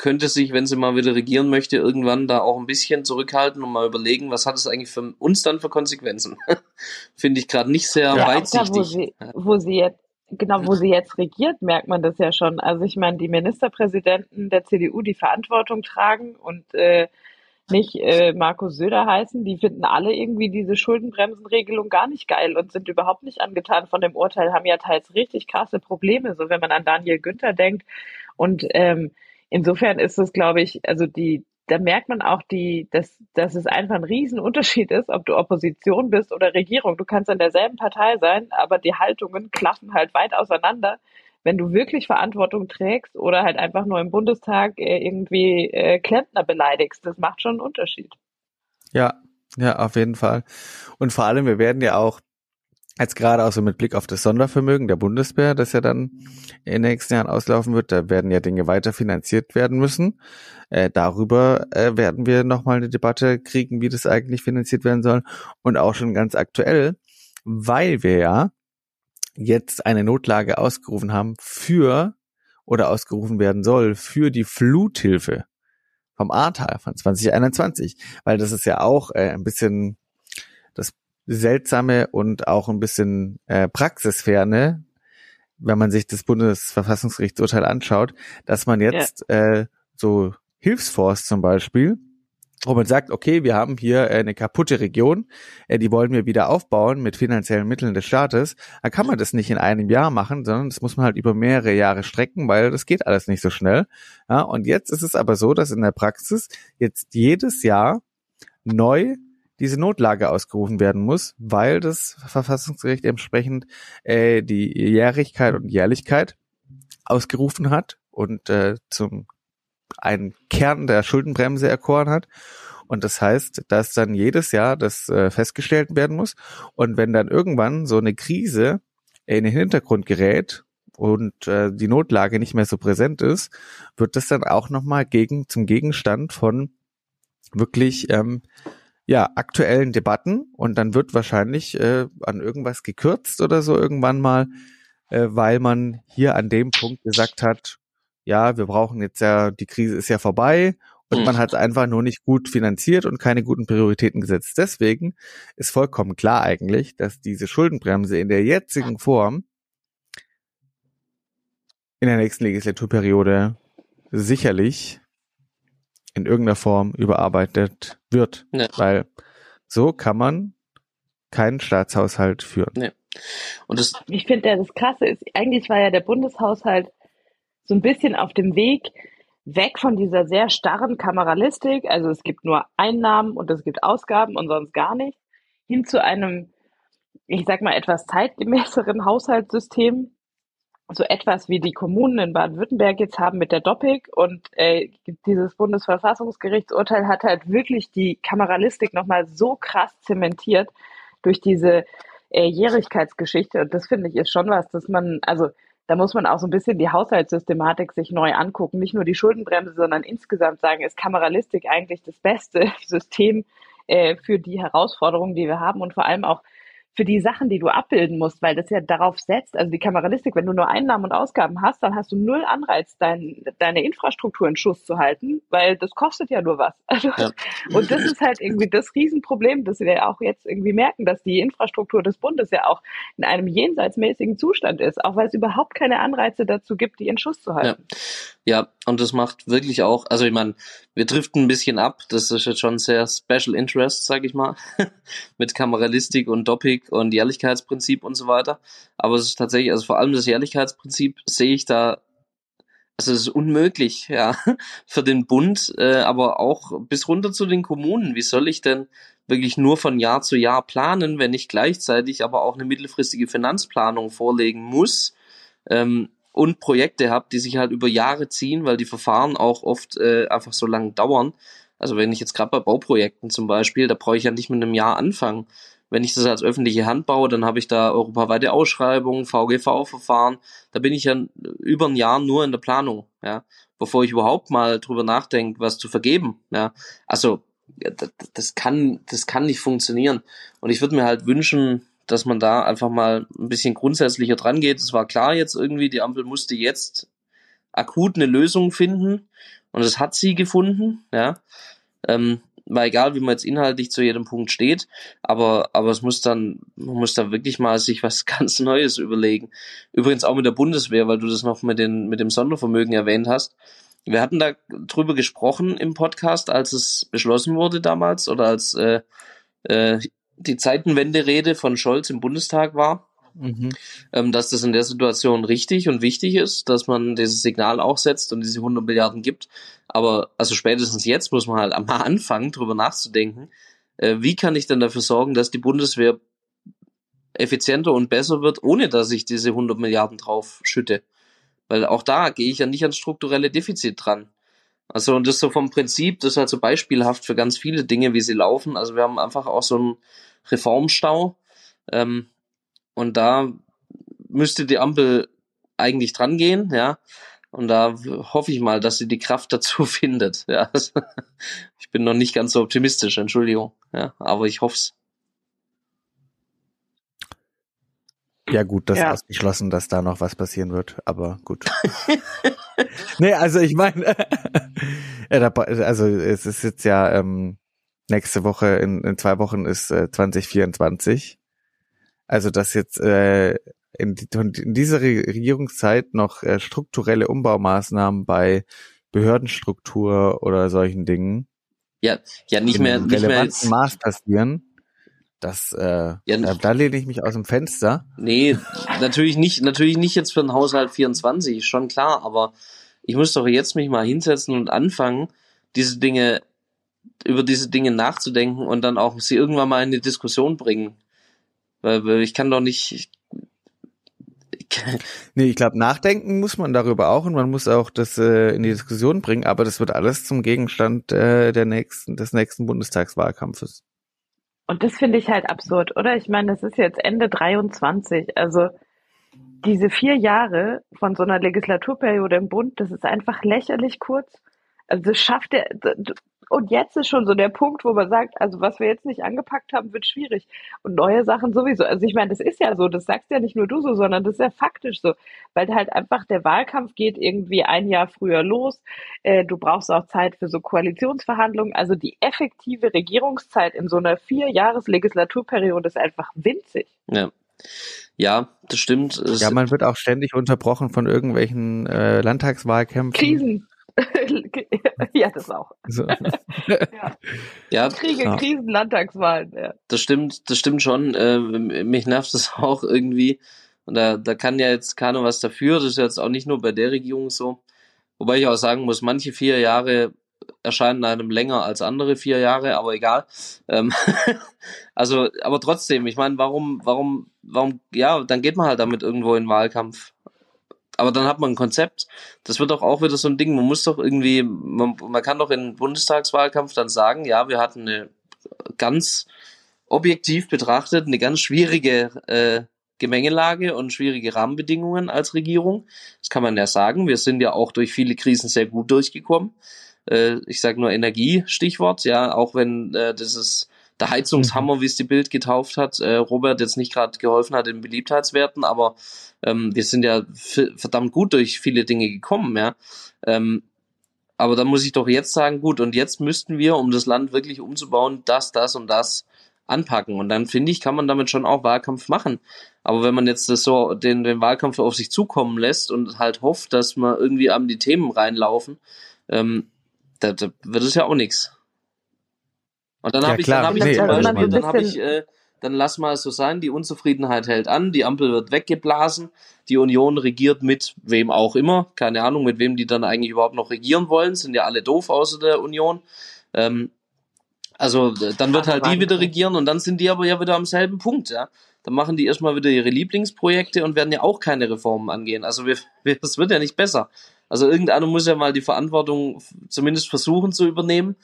könnte sich, wenn sie mal wieder regieren möchte, irgendwann da auch ein bisschen zurückhalten und mal überlegen, was hat es eigentlich für uns dann für Konsequenzen. finde ich gerade nicht sehr Ja. Ja, auch da, weitsichtig. wo sie, wo sie jetzt, genau, wo sie jetzt regiert, merkt man das ja schon. Also ich meine, die Ministerpräsidenten der CDU, die Verantwortung tragen und äh, nicht äh, Markus Söder heißen, die finden alle irgendwie diese Schuldenbremsenregelung gar nicht geil und sind überhaupt nicht angetan von dem Urteil, haben ja teils richtig krasse Probleme, so wenn man an Daniel Günther denkt. Und ähm, insofern ist es, glaube ich, also die, da merkt man auch die, dass, dass es einfach ein Riesenunterschied ist, ob du Opposition bist oder Regierung. Du kannst in derselben Partei sein, aber die Haltungen klaffen halt weit auseinander. Wenn du wirklich Verantwortung trägst oder halt einfach nur im Bundestag äh, irgendwie äh, Klempner beleidigst, das macht schon einen Unterschied. Ja, ja, auf jeden Fall. Und vor allem, wir werden ja auch jetzt gerade auch so mit Blick auf das Sondervermögen der Bundeswehr, das ja dann in den nächsten Jahren auslaufen wird, da werden ja Dinge weiter finanziert werden müssen. Äh, darüber äh, werden wir nochmal eine Debatte kriegen, wie das eigentlich finanziert werden soll. Und auch schon ganz aktuell, weil wir ja jetzt eine Notlage ausgerufen haben für oder ausgerufen werden soll für die Fluthilfe vom Ahrtal von 2021, weil das ist ja auch äh, ein bisschen das Seltsame und auch ein bisschen äh, Praxisferne, wenn man sich das Bundesverfassungsgerichtsurteil anschaut, dass man jetzt äh, so Hilfsfonds zum Beispiel, wo man sagt, okay, wir haben hier äh, eine kaputte Region, äh, die wollen wir wieder aufbauen mit finanziellen Mitteln des Staates, dann kann man das nicht in einem Jahr machen, sondern das muss man halt über mehrere Jahre strecken, weil das geht alles nicht so schnell. Ja, und jetzt ist es aber so, dass in der Praxis jetzt jedes Jahr neu diese Notlage ausgerufen werden muss, weil das Verfassungsgericht entsprechend äh, die Jährigkeit und Jährlichkeit ausgerufen hat und äh, zum einen Kern der Schuldenbremse erkoren hat. Und das heißt, dass dann jedes Jahr das äh, festgestellt werden muss. Und wenn dann irgendwann so eine Krise in den Hintergrund gerät und äh, die Notlage nicht mehr so präsent ist, wird das dann auch nochmal gegen, zum Gegenstand von wirklich ähm, ja, aktuellen Debatten und dann wird wahrscheinlich äh, an irgendwas gekürzt oder so irgendwann mal, äh, weil man hier an dem Punkt gesagt hat, ja, wir brauchen jetzt ja, die Krise ist ja vorbei und Mhm. man hat einfach nur nicht gut finanziert und keine guten Prioritäten gesetzt. Deswegen ist vollkommen klar eigentlich, dass diese Schuldenbremse in der jetzigen Form in der nächsten Legislaturperiode sicherlich in irgendeiner Form überarbeitet wird, Ja. weil so kann man keinen Staatshaushalt führen. Und das, Ich finde ja, das Krasse ist, eigentlich war ja der Bundeshaushalt so ein bisschen auf dem Weg weg von dieser sehr starren Kameralistik, also es gibt nur Einnahmen und es gibt Ausgaben und sonst gar nicht, hin zu einem, ich sag mal, etwas zeitgemäßeren Haushaltssystem, so etwas wie die Kommunen in Baden-Württemberg jetzt haben mit der Doppik und äh, dieses Bundesverfassungsgerichtsurteil hat halt wirklich die Kameralistik nochmal so krass zementiert durch diese äh, Jährigkeitsgeschichte. Und das finde ich ist schon was, dass man, also da muss man auch so ein bisschen die Haushaltssystematik sich neu angucken, nicht nur die Schuldenbremse, sondern insgesamt sagen, ist Kameralistik eigentlich das beste System äh, für die Herausforderungen, die wir haben und vor allem auch für die Sachen, die du abbilden musst, weil das ja darauf setzt, also die Kameralistik, wenn du nur Einnahmen und Ausgaben hast, dann hast du null Anreiz, dein, deine Infrastruktur in Schuss zu halten, weil das kostet ja nur was. Also, Ja. Und das ist halt irgendwie das Riesenproblem, dass wir auch jetzt irgendwie merken, dass die Infrastruktur des Bundes ja auch in einem jenseitsmäßigen Zustand ist, auch weil es überhaupt keine Anreize dazu gibt, die in Schuss zu halten. ja, und das macht wirklich auch, also ich meine, wir driften ein bisschen ab, das ist jetzt schon sehr Special Interest, sag ich mal, mit Kameralistik und Doppik und Jährlichkeitsprinzip und so weiter. Aber es ist tatsächlich, also vor allem das Jährlichkeitsprinzip sehe ich da, also es ist unmöglich, ja, für den Bund, äh, aber auch bis runter zu den Kommunen. Wie soll ich denn wirklich nur von Jahr zu Jahr planen, wenn ich gleichzeitig aber auch eine mittelfristige Finanzplanung vorlegen muss? Ähm, und Projekte habe, die sich halt über Jahre ziehen, weil die Verfahren auch oft äh, einfach so lang dauern. Also wenn ich jetzt gerade bei Bauprojekten zum Beispiel, da brauche ich ja nicht mit einem Jahr anfangen. Wenn ich das als öffentliche Hand baue, dann habe ich da europaweite Ausschreibungen, VGV-Verfahren. Da bin ich ja über ein Jahr nur in der Planung, ja, bevor ich überhaupt mal drüber nachdenke, was zu vergeben. Ja, also das, kann, das kann nicht funktionieren. Und ich würde mir halt wünschen, dass man da einfach mal ein bisschen grundsätzlicher dran geht. Es war klar jetzt irgendwie, die Ampel musste jetzt akut eine Lösung finden und das hat sie gefunden, ja. Ähm, war egal, wie man jetzt inhaltlich zu jedem Punkt steht, aber, aber es muss dann, man muss da wirklich mal sich was ganz Neues überlegen. Übrigens auch mit der Bundeswehr, weil du das noch mit, den, mit dem Sondervermögen erwähnt hast. Wir hatten da drüber gesprochen im Podcast, als es beschlossen wurde damals oder als äh, äh, die Zeitenwende-Rede von Scholz im Bundestag war. Mhm. Ähm, dass das in der Situation richtig und wichtig ist, dass man dieses Signal auch setzt und diese 100 Milliarden gibt. Aber also spätestens jetzt muss man halt mal anfangen, drüber nachzudenken, äh, wie kann ich denn dafür sorgen, dass die Bundeswehr effizienter und besser wird, ohne dass ich diese 100 Milliarden drauf schütte. Weil auch da gehe ich ja nicht ans strukturelle Defizit dran. Also und das so vom Prinzip, das ist halt so beispielhaft für ganz viele Dinge, wie sie laufen. Also wir haben einfach auch so einen Reformstau. Ähm, und da müsste die Ampel eigentlich dran gehen, ja. Und da hoffe ich mal, dass sie die Kraft dazu findet. Ja. Ich bin noch nicht ganz so optimistisch, Entschuldigung. Ja, aber ich hoffe es. Ja gut, das ja. ausgeschlossen, dass da noch was passieren wird, aber gut. nee, also ich meine, also es ist jetzt ja ähm, nächste Woche, in, in zwei Wochen ist äh, 2024. Also dass jetzt äh, in, die, in dieser Regierungszeit noch äh, strukturelle Umbaumaßnahmen bei Behördenstruktur oder solchen Dingen ja, ja nicht mehr, nicht mehr jetzt, Maß passieren das, äh, ja, da, da lehne ich mich aus dem Fenster. Nee, natürlich nicht, natürlich nicht jetzt für den Haushalt 24, schon klar, aber ich muss doch jetzt mich mal hinsetzen und anfangen, diese Dinge, über diese Dinge nachzudenken und dann auch sie irgendwann mal in die Diskussion bringen. Weil, weil ich kann doch nicht. Ich, nee, ich glaube, nachdenken muss man darüber auch und man muss auch das äh, in die Diskussion bringen, aber das wird alles zum Gegenstand äh, der nächsten, des nächsten Bundestagswahlkampfes. Und das finde ich halt absurd, oder? Ich meine, es ist jetzt Ende 23. Also diese vier Jahre von so einer Legislaturperiode im Bund, das ist einfach lächerlich kurz. Also das schafft der, und jetzt ist schon so der Punkt, wo man sagt, also was wir jetzt nicht angepackt haben, wird schwierig. Und neue Sachen sowieso. Also ich meine, das ist ja so, das sagst ja nicht nur du so, sondern das ist ja faktisch so. Weil halt einfach der Wahlkampf geht irgendwie ein Jahr früher los. Äh, du brauchst auch Zeit für so Koalitionsverhandlungen. Also die effektive Regierungszeit in so einer Vierjahres-Legislaturperiode ist einfach winzig. Ja. Ja, das stimmt. Ja, man wird auch ständig unterbrochen von irgendwelchen äh, Landtagswahlkämpfen. Krisen. ja, das auch. So. ja. ja. Kriege, ja. Krisen, Landtagswahlen. Ja. Das stimmt, das stimmt schon. Äh, mich nervt das auch irgendwie. Und da, da kann ja jetzt keiner was dafür. Das ist jetzt auch nicht nur bei der Regierung so. Wobei ich auch sagen muss, manche vier Jahre erscheinen einem länger als andere vier Jahre, aber egal. Ähm, also, aber trotzdem, ich meine, warum, warum, warum, ja, dann geht man halt damit irgendwo in den Wahlkampf aber dann hat man ein Konzept. Das wird doch auch wieder so ein Ding. Man muss doch irgendwie, man, man kann doch im Bundestagswahlkampf dann sagen, ja, wir hatten eine ganz objektiv betrachtet eine ganz schwierige äh, Gemengelage und schwierige Rahmenbedingungen als Regierung. Das kann man ja sagen. Wir sind ja auch durch viele Krisen sehr gut durchgekommen. Äh, ich sage nur Energie, Stichwort, ja, auch wenn äh, dieses der Heizungshammer, mhm. wie es die Bild getauft hat, äh, Robert jetzt nicht gerade geholfen hat in Beliebtheitswerten, aber ähm, wir sind ja verdammt gut durch viele Dinge gekommen, ja. Ähm, aber da muss ich doch jetzt sagen, gut, und jetzt müssten wir, um das Land wirklich umzubauen, das, das und das anpacken. Und dann finde ich, kann man damit schon auch Wahlkampf machen. Aber wenn man jetzt das so den, den Wahlkampf auf sich zukommen lässt und halt hofft, dass man irgendwie an die Themen reinlaufen, ähm, da, da wird es ja auch nichts. Und dann ja, habe ich, dann hab ich nee, zum Beispiel, dann habe ich, äh, dann lass mal es so sein, die Unzufriedenheit hält an, die Ampel wird weggeblasen, die Union regiert mit wem auch immer, keine Ahnung, mit wem die dann eigentlich überhaupt noch regieren wollen, sind ja alle doof außer der Union. Ähm, also dann wird halt die wieder regieren und dann sind die aber ja wieder am selben Punkt, ja. dann machen die erstmal wieder ihre Lieblingsprojekte und werden ja auch keine Reformen angehen. Also wir, wir, das wird ja nicht besser. Also irgendeiner muss ja mal die Verantwortung zumindest versuchen zu übernehmen.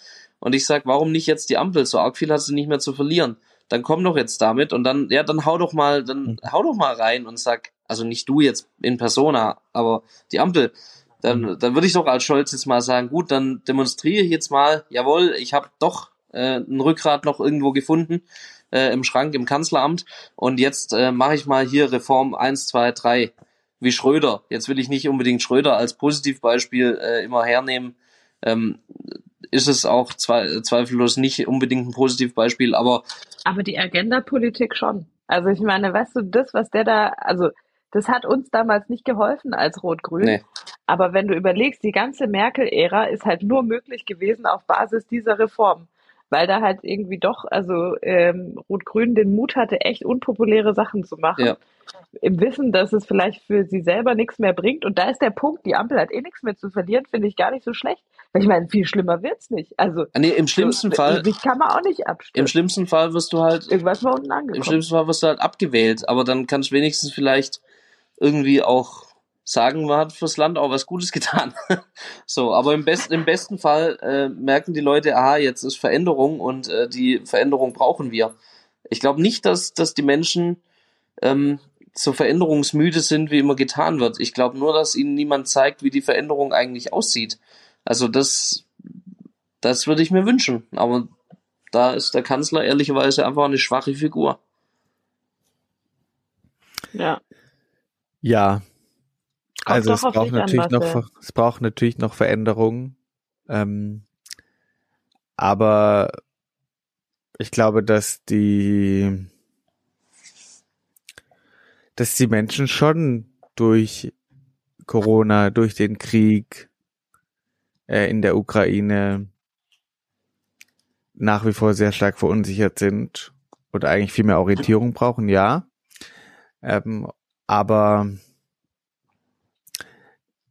Und ich sag, warum nicht jetzt die Ampel? So arg viel hast du nicht mehr zu verlieren. Dann komm doch jetzt damit und dann, ja, dann hau doch mal, dann mhm. hau doch mal rein und sag, also nicht du jetzt in Persona, aber die Ampel. Dann, mhm. dann würde ich doch als Scholz jetzt mal sagen, gut, dann demonstriere ich jetzt mal, jawohl, ich habe doch äh, ein Rückgrat noch irgendwo gefunden äh, im Schrank im Kanzleramt und jetzt äh, mache ich mal hier Reform 1, 2, 3 wie Schröder. Jetzt will ich nicht unbedingt Schröder als Positivbeispiel äh, immer hernehmen. Ähm, ist es auch zwe zweifellos nicht unbedingt ein Positivbeispiel, aber. Aber die Agenda-Politik schon. Also ich meine, weißt du, das, was der da, also das hat uns damals nicht geholfen als Rot-Grün. Nee. Aber wenn du überlegst, die ganze Merkel-Ära ist halt nur möglich gewesen auf Basis dieser Reform. Weil da halt irgendwie doch, also ähm, Rot-Grün den Mut hatte, echt unpopuläre Sachen zu machen. Ja im Wissen, dass es vielleicht für sie selber nichts mehr bringt. Und da ist der Punkt, die Ampel hat eh nichts mehr zu verlieren, finde ich gar nicht so schlecht. Weil ich meine, viel schlimmer wird's nicht. Also nee, im schlimmsten so, Fall. Dich kann man auch nicht abstimmen. Im schlimmsten Fall wirst du halt. Irgendwas war unten angekommen. Im schlimmsten Fall wirst du halt abgewählt, aber dann kannst du wenigstens vielleicht irgendwie auch sagen, man hat fürs Land auch was Gutes getan. so, aber im besten, im besten Fall äh, merken die Leute, aha, jetzt ist Veränderung und äh, die Veränderung brauchen wir. Ich glaube nicht, dass, dass die Menschen ähm, so veränderungsmüde sind, wie immer getan wird. Ich glaube nur, dass ihnen niemand zeigt, wie die Veränderung eigentlich aussieht. Also das, das würde ich mir wünschen. Aber da ist der Kanzler ehrlicherweise einfach eine schwache Figur. Ja. Ja. Also es braucht natürlich noch, es braucht natürlich noch Veränderungen. Ähm, aber ich glaube, dass die dass die Menschen schon durch Corona, durch den Krieg äh, in der Ukraine nach wie vor sehr stark verunsichert sind oder eigentlich viel mehr Orientierung brauchen, ja. Ähm, aber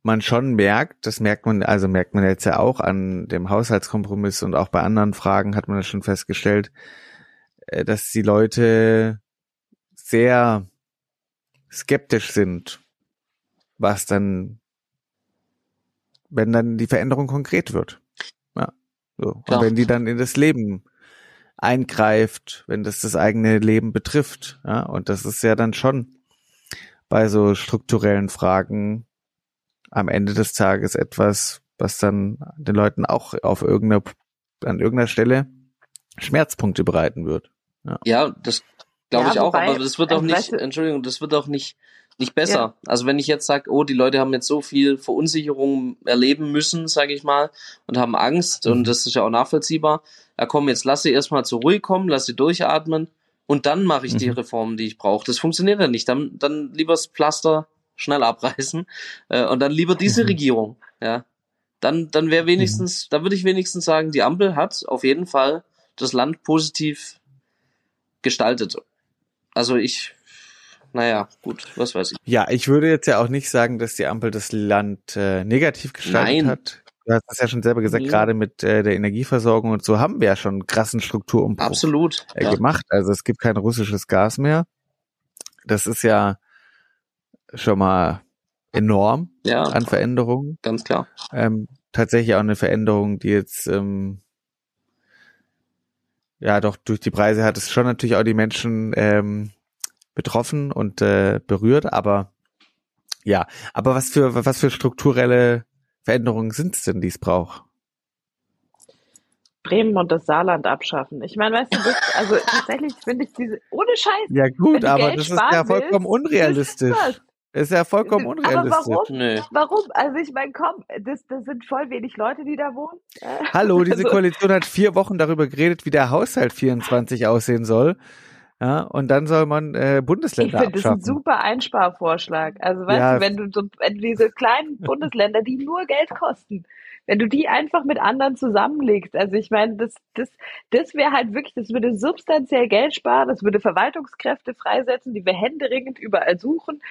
man schon merkt, das merkt man, also merkt man jetzt ja auch an dem Haushaltskompromiss und auch bei anderen Fragen hat man das schon festgestellt, äh, dass die Leute sehr skeptisch sind, was dann, wenn dann die Veränderung konkret wird. Ja, so. Und wenn die dann in das Leben eingreift, wenn das das eigene Leben betrifft. Ja, und das ist ja dann schon bei so strukturellen Fragen am Ende des Tages etwas, was dann den Leuten auch auf irgendeiner, an irgendeiner Stelle Schmerzpunkte bereiten wird. Ja, ja das Glaube ja, ich auch, aber das wird auch also nicht, Entschuldigung, das wird auch nicht, nicht besser. Ja. Also wenn ich jetzt sage, oh, die Leute haben jetzt so viel Verunsicherung erleben müssen, sage ich mal, und haben Angst, mhm. und das ist ja auch nachvollziehbar, ja komm, jetzt lass sie erstmal zur Ruhe kommen, lass sie durchatmen und dann mache ich mhm. die Reformen, die ich brauche. Das funktioniert ja nicht. Dann, dann lieber das Pflaster schnell abreißen äh, und dann lieber diese mhm. Regierung. Ja, dann, dann wäre wenigstens, mhm. da würde ich wenigstens sagen, die Ampel hat auf jeden Fall das Land positiv gestaltet. Also ich, naja, gut, was weiß ich. Ja, ich würde jetzt ja auch nicht sagen, dass die Ampel das Land äh, negativ gestaltet Nein. hat. Du hast es ja schon selber gesagt, ja. gerade mit äh, der Energieversorgung und so haben wir ja schon einen krassen Strukturumbruch Absolut, äh, ja. gemacht. Also es gibt kein russisches Gas mehr. Das ist ja schon mal enorm ja, an Veränderungen. Ganz klar. Ähm, tatsächlich auch eine Veränderung, die jetzt ähm, ja, doch durch die Preise hat es schon natürlich auch die Menschen ähm, betroffen und äh, berührt, aber ja, aber was für was für strukturelle Veränderungen sind es denn, die es braucht? Bremen und das Saarland abschaffen. Ich meine, weißt du, das, also tatsächlich finde ich diese ohne Scheiß. Ja gut, aber Geld das ist ja vollkommen willst, unrealistisch. Ist ja vollkommen unrealistisch. Aber warum? Nee. Warum? Also ich meine, komm, das, das sind voll wenig Leute, die da wohnen. Hallo, diese also. Koalition hat vier Wochen darüber geredet, wie der Haushalt 24 aussehen soll. Ja, und dann soll man äh, Bundesländer ich find, abschaffen. Das ist ein super Einsparvorschlag. Also weißt ja. du, wenn du so wenn du diese kleinen Bundesländer, die nur Geld kosten, wenn du die einfach mit anderen zusammenlegst. Also ich meine, das, das, das wäre halt wirklich, das würde substanziell Geld sparen, das würde Verwaltungskräfte freisetzen, die wir händeringend überall suchen.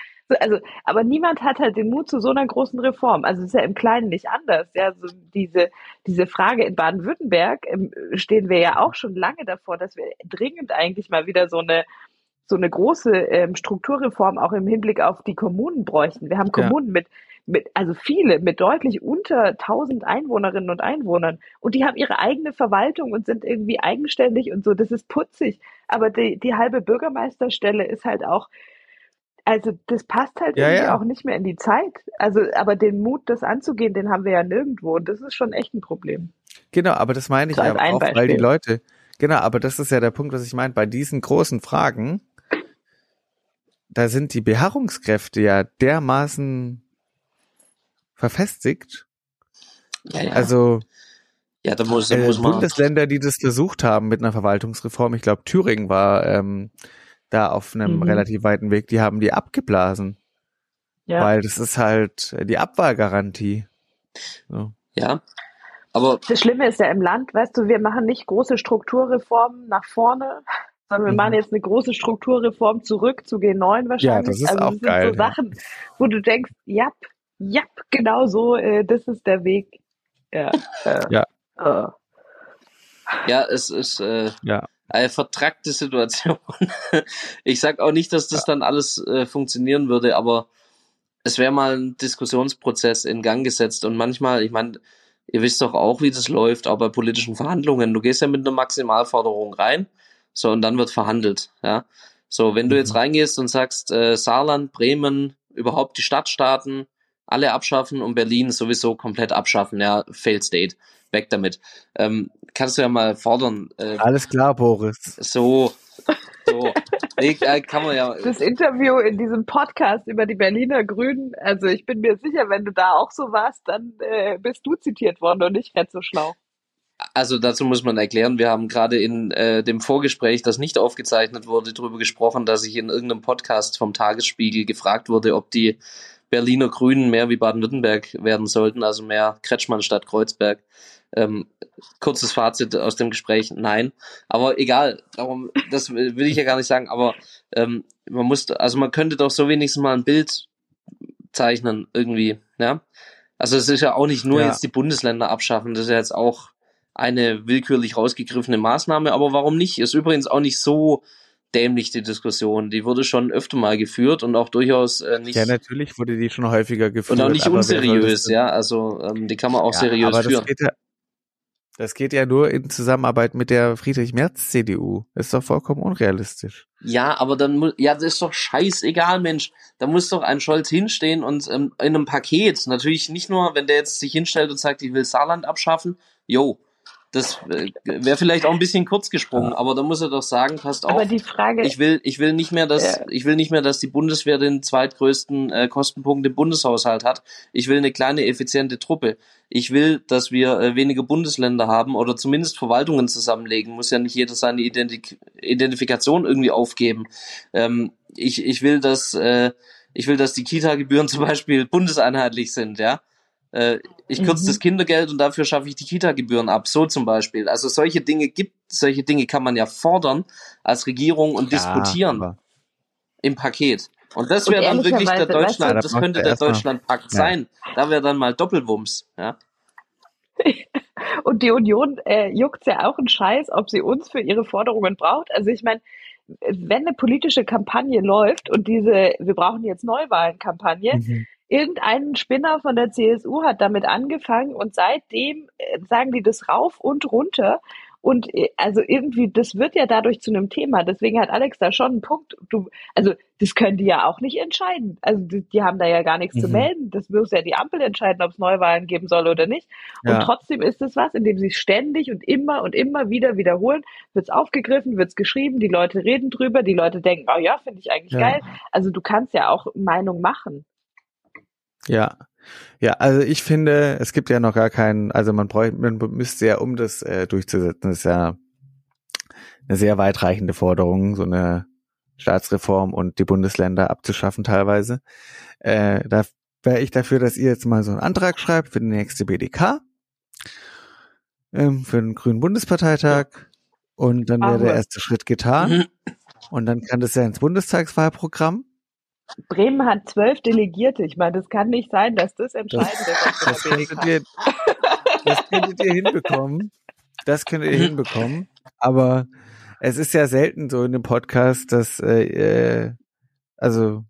Also, aber niemand hat halt den Mut zu so einer großen Reform. Also es ist ja im Kleinen nicht anders. Ja, so diese, diese Frage in Baden-Württemberg ähm, stehen wir ja auch schon lange davor, dass wir dringend eigentlich mal wieder so eine so eine große ähm, Strukturreform auch im Hinblick auf die Kommunen bräuchten. Wir haben Kommunen ja. mit, mit, also viele, mit deutlich unter 1000 Einwohnerinnen und Einwohnern. Und die haben ihre eigene Verwaltung und sind irgendwie eigenständig und so. Das ist putzig. Aber die, die halbe Bürgermeisterstelle ist halt auch, also das passt halt ja, irgendwie ja. auch nicht mehr in die Zeit. Also, aber den Mut, das anzugehen, den haben wir ja nirgendwo. Und das ist schon echt ein Problem. Genau, aber das meine ich ja auch, Beispiel. weil die Leute, genau, aber das ist ja der Punkt, was ich meine, bei diesen großen Fragen, da sind die Beharrungskräfte ja dermaßen verfestigt. Ja, ja. Also ja, da muss, da muss äh, man Bundesländer, die das versucht haben mit einer Verwaltungsreform, ich glaube Thüringen war ähm, da auf einem mhm. relativ weiten Weg, die haben die abgeblasen. Ja. Weil das ist halt die Abwahlgarantie. So. Ja, aber das Schlimme ist ja im Land, weißt du, wir machen nicht große Strukturreformen nach vorne, sondern wir mhm. machen jetzt eine große Strukturreform zurück zu G9 wahrscheinlich. Ja, das ist also, auch das geil. so Sachen, wo du denkst, ja, ja, genau so, äh, das ist der Weg. Ja. Äh, ja. Äh. Ja, es ist äh, ja. eine vertrackte Situation. ich sag auch nicht, dass das ja. dann alles äh, funktionieren würde, aber es wäre mal ein Diskussionsprozess in Gang gesetzt und manchmal, ich meine, ihr wisst doch auch, wie das läuft, auch bei politischen Verhandlungen. Du gehst ja mit einer Maximalforderung rein, so und dann wird verhandelt, ja. So, wenn du jetzt mhm. reingehst und sagst, äh, Saarland, Bremen, überhaupt die Stadtstaaten, alle abschaffen und Berlin sowieso komplett abschaffen, ja, failed state, weg damit. Ähm, kannst du ja mal fordern. Äh, Alles klar, Boris. So, so. Nee, äh, kann man ja. Das Interview in diesem Podcast über die Berliner Grünen, also ich bin mir sicher, wenn du da auch so warst, dann äh, bist du zitiert worden und nicht Red so schlau. Also dazu muss man erklären, wir haben gerade in äh, dem Vorgespräch, das nicht aufgezeichnet wurde, darüber gesprochen, dass ich in irgendeinem Podcast vom Tagesspiegel gefragt wurde, ob die Berliner Grünen mehr wie Baden-Württemberg werden sollten, also mehr Kretschmann statt Kreuzberg. Ähm, kurzes Fazit aus dem Gespräch, nein. Aber egal, darum, das will ich ja gar nicht sagen, aber ähm, man muss, also man könnte doch so wenigstens mal ein Bild zeichnen, irgendwie, ja. Also es ist ja auch nicht nur ja. jetzt die Bundesländer abschaffen, das ist ja jetzt auch eine willkürlich rausgegriffene Maßnahme, aber warum nicht? Ist übrigens auch nicht so dämlich, die Diskussion. Die wurde schon öfter mal geführt und auch durchaus äh, nicht. Ja, natürlich wurde die schon häufiger geführt. Und auch nicht unseriös, ja. Also ähm, die kann man auch ja, seriös aber führen. Das geht, ja, das geht ja nur in Zusammenarbeit mit der Friedrich-Merz-CDU. Ist doch vollkommen unrealistisch. Ja, aber dann muss, ja, das ist doch scheißegal, Mensch. Da muss doch ein Scholz hinstehen und ähm, in einem Paket, natürlich nicht nur, wenn der jetzt sich hinstellt und sagt, ich will Saarland abschaffen, jo, das äh, wäre vielleicht auch ein bisschen kurz gesprungen, aber da muss er doch sagen, passt auf. Aber die Frage, ich will, ich will nicht mehr, dass, ja. ich will nicht mehr, dass die Bundeswehr den zweitgrößten äh, Kostenpunkt im Bundeshaushalt hat. Ich will eine kleine effiziente Truppe. Ich will, dass wir äh, wenige Bundesländer haben oder zumindest Verwaltungen zusammenlegen. Muss ja nicht jeder seine Identik Identifikation irgendwie aufgeben. Ähm, ich, ich will, dass, äh, ich will, dass die Kita-Gebühren zum Beispiel bundeseinheitlich sind, ja äh, ich kürze mhm. das Kindergeld und dafür schaffe ich die Kita-Gebühren ab, so zum Beispiel. Also solche Dinge gibt, solche Dinge kann man ja fordern als Regierung und ja, diskutieren im Paket. Und das wäre dann wirklich der Deutschland, das könnte der Deutschlandpakt ja. sein. Da wäre dann mal Doppelwumms, ja. Und die Union äh, juckt ja auch einen Scheiß, ob sie uns für ihre Forderungen braucht. Also ich meine, wenn eine politische Kampagne läuft und diese, wir brauchen jetzt Neuwahlenkampagne, mhm irgendein Spinner von der CSU hat damit angefangen und seitdem äh, sagen die das rauf und runter. Und äh, also irgendwie, das wird ja dadurch zu einem Thema. Deswegen hat Alex da schon einen Punkt. Du, also das können die ja auch nicht entscheiden. Also die, die haben da ja gar nichts mhm. zu melden. Das muss ja die Ampel entscheiden, ob es Neuwahlen geben soll oder nicht. Ja. Und trotzdem ist es was, indem sie ständig und immer und immer wieder wiederholen, wird es aufgegriffen, wird es geschrieben, die Leute reden drüber, die Leute denken, oh ja, finde ich eigentlich ja. geil. Also du kannst ja auch Meinung machen. Ja. Ja, also ich finde, es gibt ja noch gar keinen, also man bräuchte, man müsste ja, um das äh, durchzusetzen, ist ja eine sehr weitreichende Forderung, so eine Staatsreform und die Bundesländer abzuschaffen teilweise. Äh, da wäre ich dafür, dass ihr jetzt mal so einen Antrag schreibt für die nächste BDK, ähm, für den Grünen Bundesparteitag und dann wäre der erste Schritt getan mhm. und dann kann das ja ins Bundestagswahlprogramm Bremen hat zwölf Delegierte. Ich meine, das kann nicht sein, dass das entscheidend ist. Das, könntet ihr, das könntet ihr hinbekommen. Das könntet ihr hinbekommen. Aber es ist ja selten so in dem Podcast, dass, äh, äh, also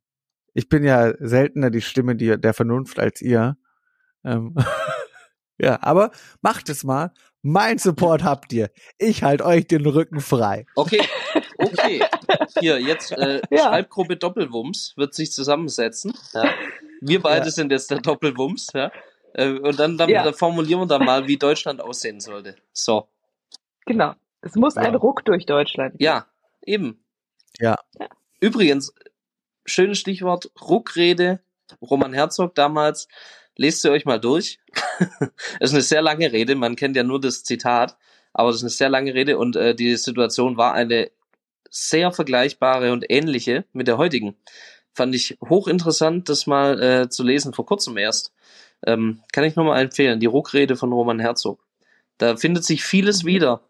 ich bin ja seltener die Stimme die, der Vernunft als ihr. Ähm, ja, aber macht es mal. Mein Support habt ihr. Ich halte euch den Rücken frei. Okay, okay. Hier, jetzt äh, Ja. Schreibgruppe Doppelwumms wird sich zusammensetzen. Ja. Wir beide Ja. sind jetzt der Doppelwumms. Ja. Äh, und dann, dann, Ja. formulieren wir da mal, wie Deutschland aussehen sollte. So. Genau. Es muss ein. Ruck durch Deutschland. gehen. Ja, eben. Ja. Übrigens, schönes Stichwort, Ruckrede, Roman Herzog damals, lest ihr euch mal durch. Es ist eine sehr lange Rede, man kennt ja nur das Zitat, aber es ist eine sehr lange Rede und äh, die Situation war eine sehr vergleichbare und ähnliche mit der heutigen. Fand ich hochinteressant, das mal äh, zu lesen, vor kurzem erst. Ähm, kann ich nur mal empfehlen, die Ruckrede von Roman Herzog. Da findet sich vieles wieder,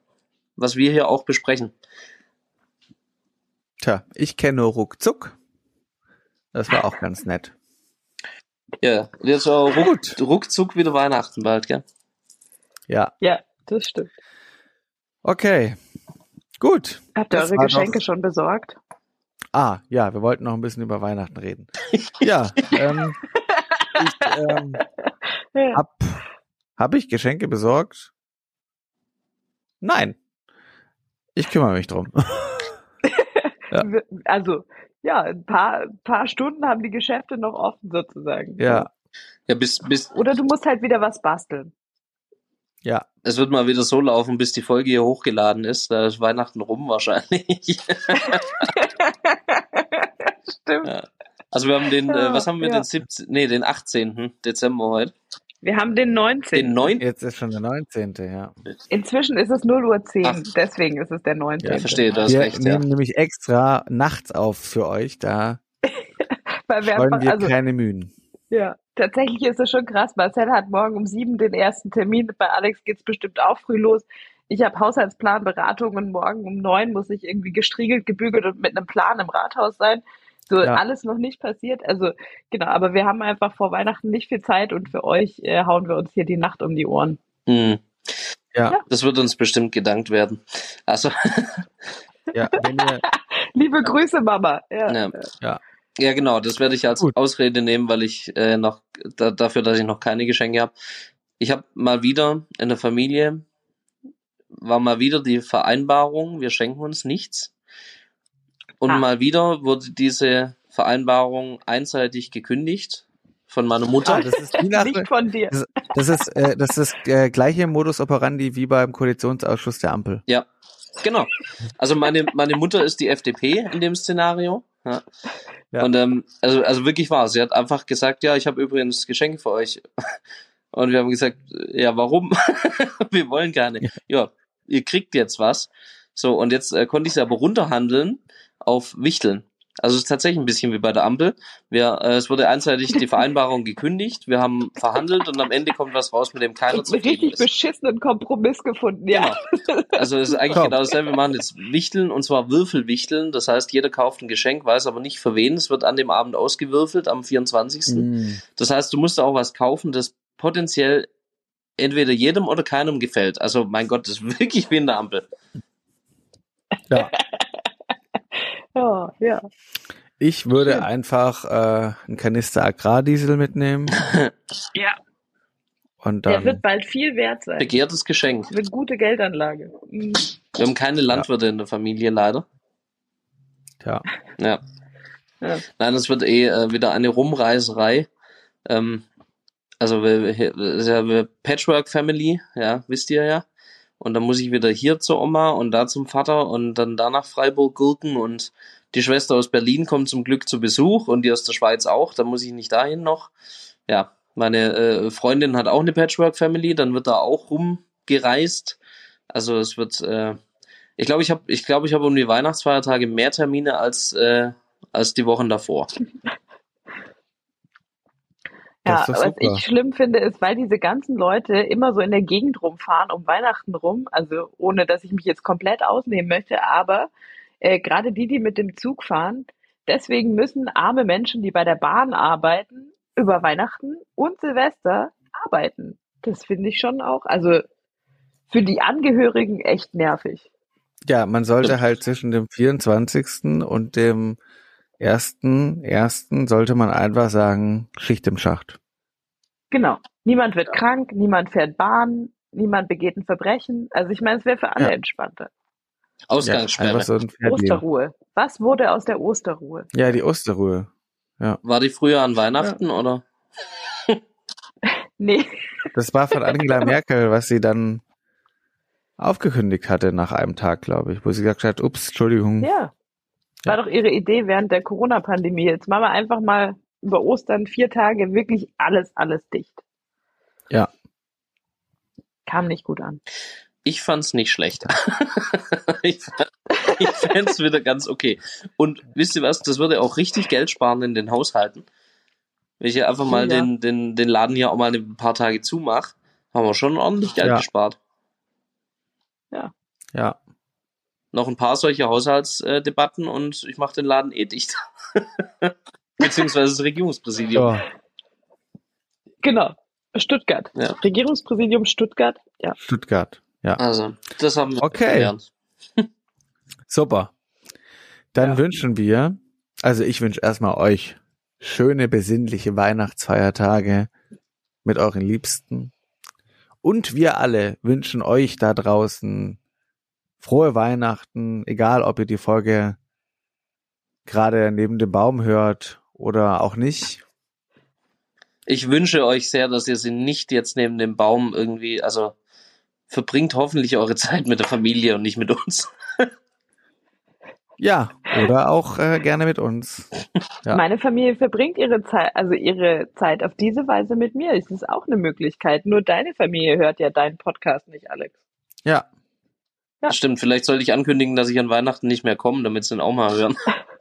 was wir hier auch besprechen. Tja, ich kenne ruckzuck. Das war auch ganz nett. Ja, jetzt auch ruck, Gut. ruckzuck wieder Weihnachten bald, gell? Ja, Ja, das stimmt. okay. Gut. Habt ihr Das eure Geschenke schon besorgt? Ah, ja, wir wollten noch ein bisschen über Weihnachten reden. Ja, ähm, ich ähm, Ja. hab, hab ich Geschenke besorgt? Nein. Ich kümmere mich drum. Ja. Also, ja, ein paar, paar Stunden haben die Geschäfte noch offen sozusagen. Ja, Ja, bis, bis, Oder du musst halt wieder was basteln. ja. es wird mal wieder so laufen, bis die Folge hier hochgeladen ist. Da ist Weihnachten rum wahrscheinlich. Stimmt. Ja. Also wir haben den, äh, was haben wir, Ja. den 17., nee, den 18. Dezember heute. Wir haben den 19. Den 9. Jetzt ist schon der 19. Ja. Inzwischen ist es 0 Uhr 10, Ach. deswegen ist es der 19. Ja, verstehe, du hast Wir recht, ja. nehmen nämlich extra nachts auf für euch. Da Weil wir einfach, wir also, keine Mühen. ja, tatsächlich ist es schon krass. Marcel hat morgen um sieben den ersten Termin. Bei Alex geht's bestimmt auch früh los. Ich habe Haushaltsplanberatung und morgen um neun muss ich irgendwie gestriegelt, gebügelt und mit einem Plan im Rathaus sein. So Ja. alles noch nicht passiert. Also genau, aber wir haben einfach vor Weihnachten nicht viel Zeit und für euch äh, hauen wir uns hier die Nacht um die Ohren. Hm. Ja, Das wird uns bestimmt gedankt werden. Also, ja. Ihr, Liebe Grüße, Mama. Ja. ja. Ja. Ja, genau, das werde ich als Gut. Ausrede nehmen, weil ich äh, noch da, dafür, dass ich noch keine Geschenke habe. Ich habe mal wieder in der Familie war mal wieder die Vereinbarung, wir schenken uns nichts. Und Ah. mal wieder wurde diese Vereinbarung einseitig gekündigt von meiner Mutter. ah, das ist wie nach, Nicht von dir. das, das ist äh, das ist äh, gleiche Modus operandi wie beim Koalitionsausschuss der Ampel. Ja, genau. Also meine, meine Mutter ist die FDP in dem Szenario. Ja. Ja. Und ähm, also, also wirklich wahr. Sie hat einfach gesagt, ja, ich habe übrigens Geschenke für euch. Und wir haben gesagt, ja, warum? wir wollen keine. Ja, ihr kriegt jetzt was. So, und jetzt äh, konnte ich sie aber runterhandeln auf Wichteln. Also es ist tatsächlich ein bisschen wie bei der Ampel. Wir, äh, es wurde einseitig die Vereinbarung gekündigt, wir haben verhandelt und am Ende kommt was raus, mit dem keiner einen zufrieden richtig ist. beschissenen Kompromiss gefunden, ja. Also es ist eigentlich Komm. genau dasselbe. Wir machen jetzt Wichteln und zwar Würfelwichteln. Das heißt, jeder kauft ein Geschenk, weiß aber nicht für wen. Es wird an dem Abend ausgewürfelt, am 24. Mm. Das heißt, du musst auch was kaufen, das potenziell entweder jedem oder keinem gefällt. Also mein Gott, das ist wirklich wie in der Ampel. Ja. Ja, ja. Ich würde Schön. einfach äh, einen Kanister Agrardiesel mitnehmen Ja, und der dann wird bald viel wert sein. Begehrtes Geschenk. Das wird gute Geldanlage. Mhm. Wir haben keine Landwirte in der Familie leider. ja. Ja. Ja. Nein, es wird eh äh, wieder eine Rumreiserei. Ähm, also wir, wir, das ja wir Patchwork Family, ja, wisst ihr ja. Und dann muss ich wieder hier zur Oma und da zum Vater und dann da nach Freiburg gurken und die Schwester aus Berlin kommt zum Glück zu Besuch und die aus der Schweiz auch, dann muss ich nicht dahin noch. Ja, meine äh, Freundin hat auch eine Patchwork Family, dann wird da auch rumgereist. Also es wird, äh, ich glaube, ich habe, ich glaube, ich habe um die Weihnachtsfeiertage mehr Termine als äh, als die Wochen davor. Ja, was super. ich schlimm finde, ist, weil diese ganzen Leute immer so in der Gegend rumfahren, um Weihnachten rum, also ohne dass ich mich jetzt komplett ausnehmen möchte, aber äh, gerade die, die mit dem Zug fahren, deswegen müssen arme Menschen, die bei der Bahn arbeiten, über Weihnachten und Silvester arbeiten. Das finde ich schon auch, also für die Angehörigen echt nervig. Ja, man sollte halt zwischen dem 24. und dem ersten, ersten sollte man einfach sagen, Schicht im Schacht. Genau. Niemand wird krank, niemand fährt Bahn, niemand begeht ein Verbrechen. Also ich meine, es wäre für alle Ja. entspannter. Ausgangssperre. Ja, so. Osterruhe. Was wurde aus der Osterruhe? Ja, die Osterruhe. War die früher an Weihnachten oder? Nee. Das war von Angela Merkel, was sie dann aufgekündigt hatte nach einem Tag, glaube ich, wo sie gesagt hat, ups, Entschuldigung. Ja. War doch ihre Idee während der Corona-Pandemie. Jetzt machen wir einfach mal über Ostern vier Tage wirklich alles, alles dicht. Ja. Kam nicht gut an. Ich fand's nicht schlecht. ich fand- ich fänd's wieder ganz okay. Und wisst ihr was, das würde auch richtig Geld sparen in den Haushalten. Wenn ich hier einfach mal Ja. den, den, den Laden hier auch mal ein paar Tage zumache, haben wir schon ordentlich Geld Ja. gespart. Ja. Noch ein paar solche Haushaltsdebatten und ich mache den Laden eh dicht. Beziehungsweise das Regierungspräsidium. So, Genau. Stuttgart. Ja. Regierungspräsidium Stuttgart. Ja. Stuttgart. Ja. Also, das haben wir Okay. gelernt. Super. Dann Ja. wünschen wir, also ich wünsche erstmal euch schöne, besinnliche Weihnachtsfeiertage mit euren Liebsten. Und wir alle wünschen euch da draußen frohe Weihnachten, egal ob ihr die Folge gerade neben dem Baum hört oder auch nicht. Ich wünsche euch sehr, dass ihr sie nicht jetzt neben dem Baum irgendwie, also verbringt hoffentlich eure Zeit mit der Familie und nicht mit uns. Ja, oder auch äh, gerne mit uns. Ja. Meine Familie verbringt ihre Zeit, also ihre Zeit auf diese Weise mit mir. Es ist auch eine Möglichkeit. Nur deine Familie hört ja deinen Podcast nicht, Alex. Ja, Ja. Stimmt, vielleicht sollte ich ankündigen, dass ich an Weihnachten nicht mehr komme, damit sie ihn auch mal hören.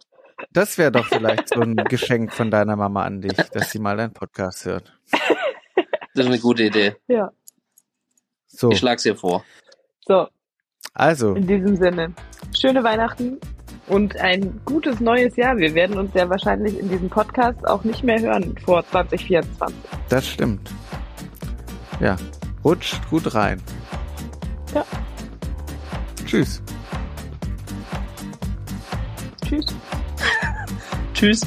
das wäre doch vielleicht so ein Geschenk von deiner Mama an dich, dass sie mal deinen Podcast hört. Das ist eine gute Idee. Ja. So, Ich schlag's ihr vor. So, also, in diesem Sinne. Schöne Weihnachten und ein gutes neues Jahr. Wir werden uns ja wahrscheinlich in diesem Podcast auch nicht mehr hören vor 2024. das stimmt. Ja, rutscht gut rein. Ja. Tschüss. Tschüss. Tschüss.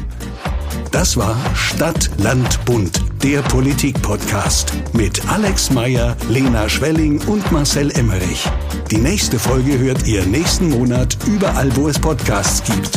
Das war Stadt, Land, Bund, der Politik-Podcast mit Alex Meyer, Lena Schwelling und Marcel Emmerich. Die nächste Folge hört ihr nächsten Monat überall, wo es Podcasts gibt.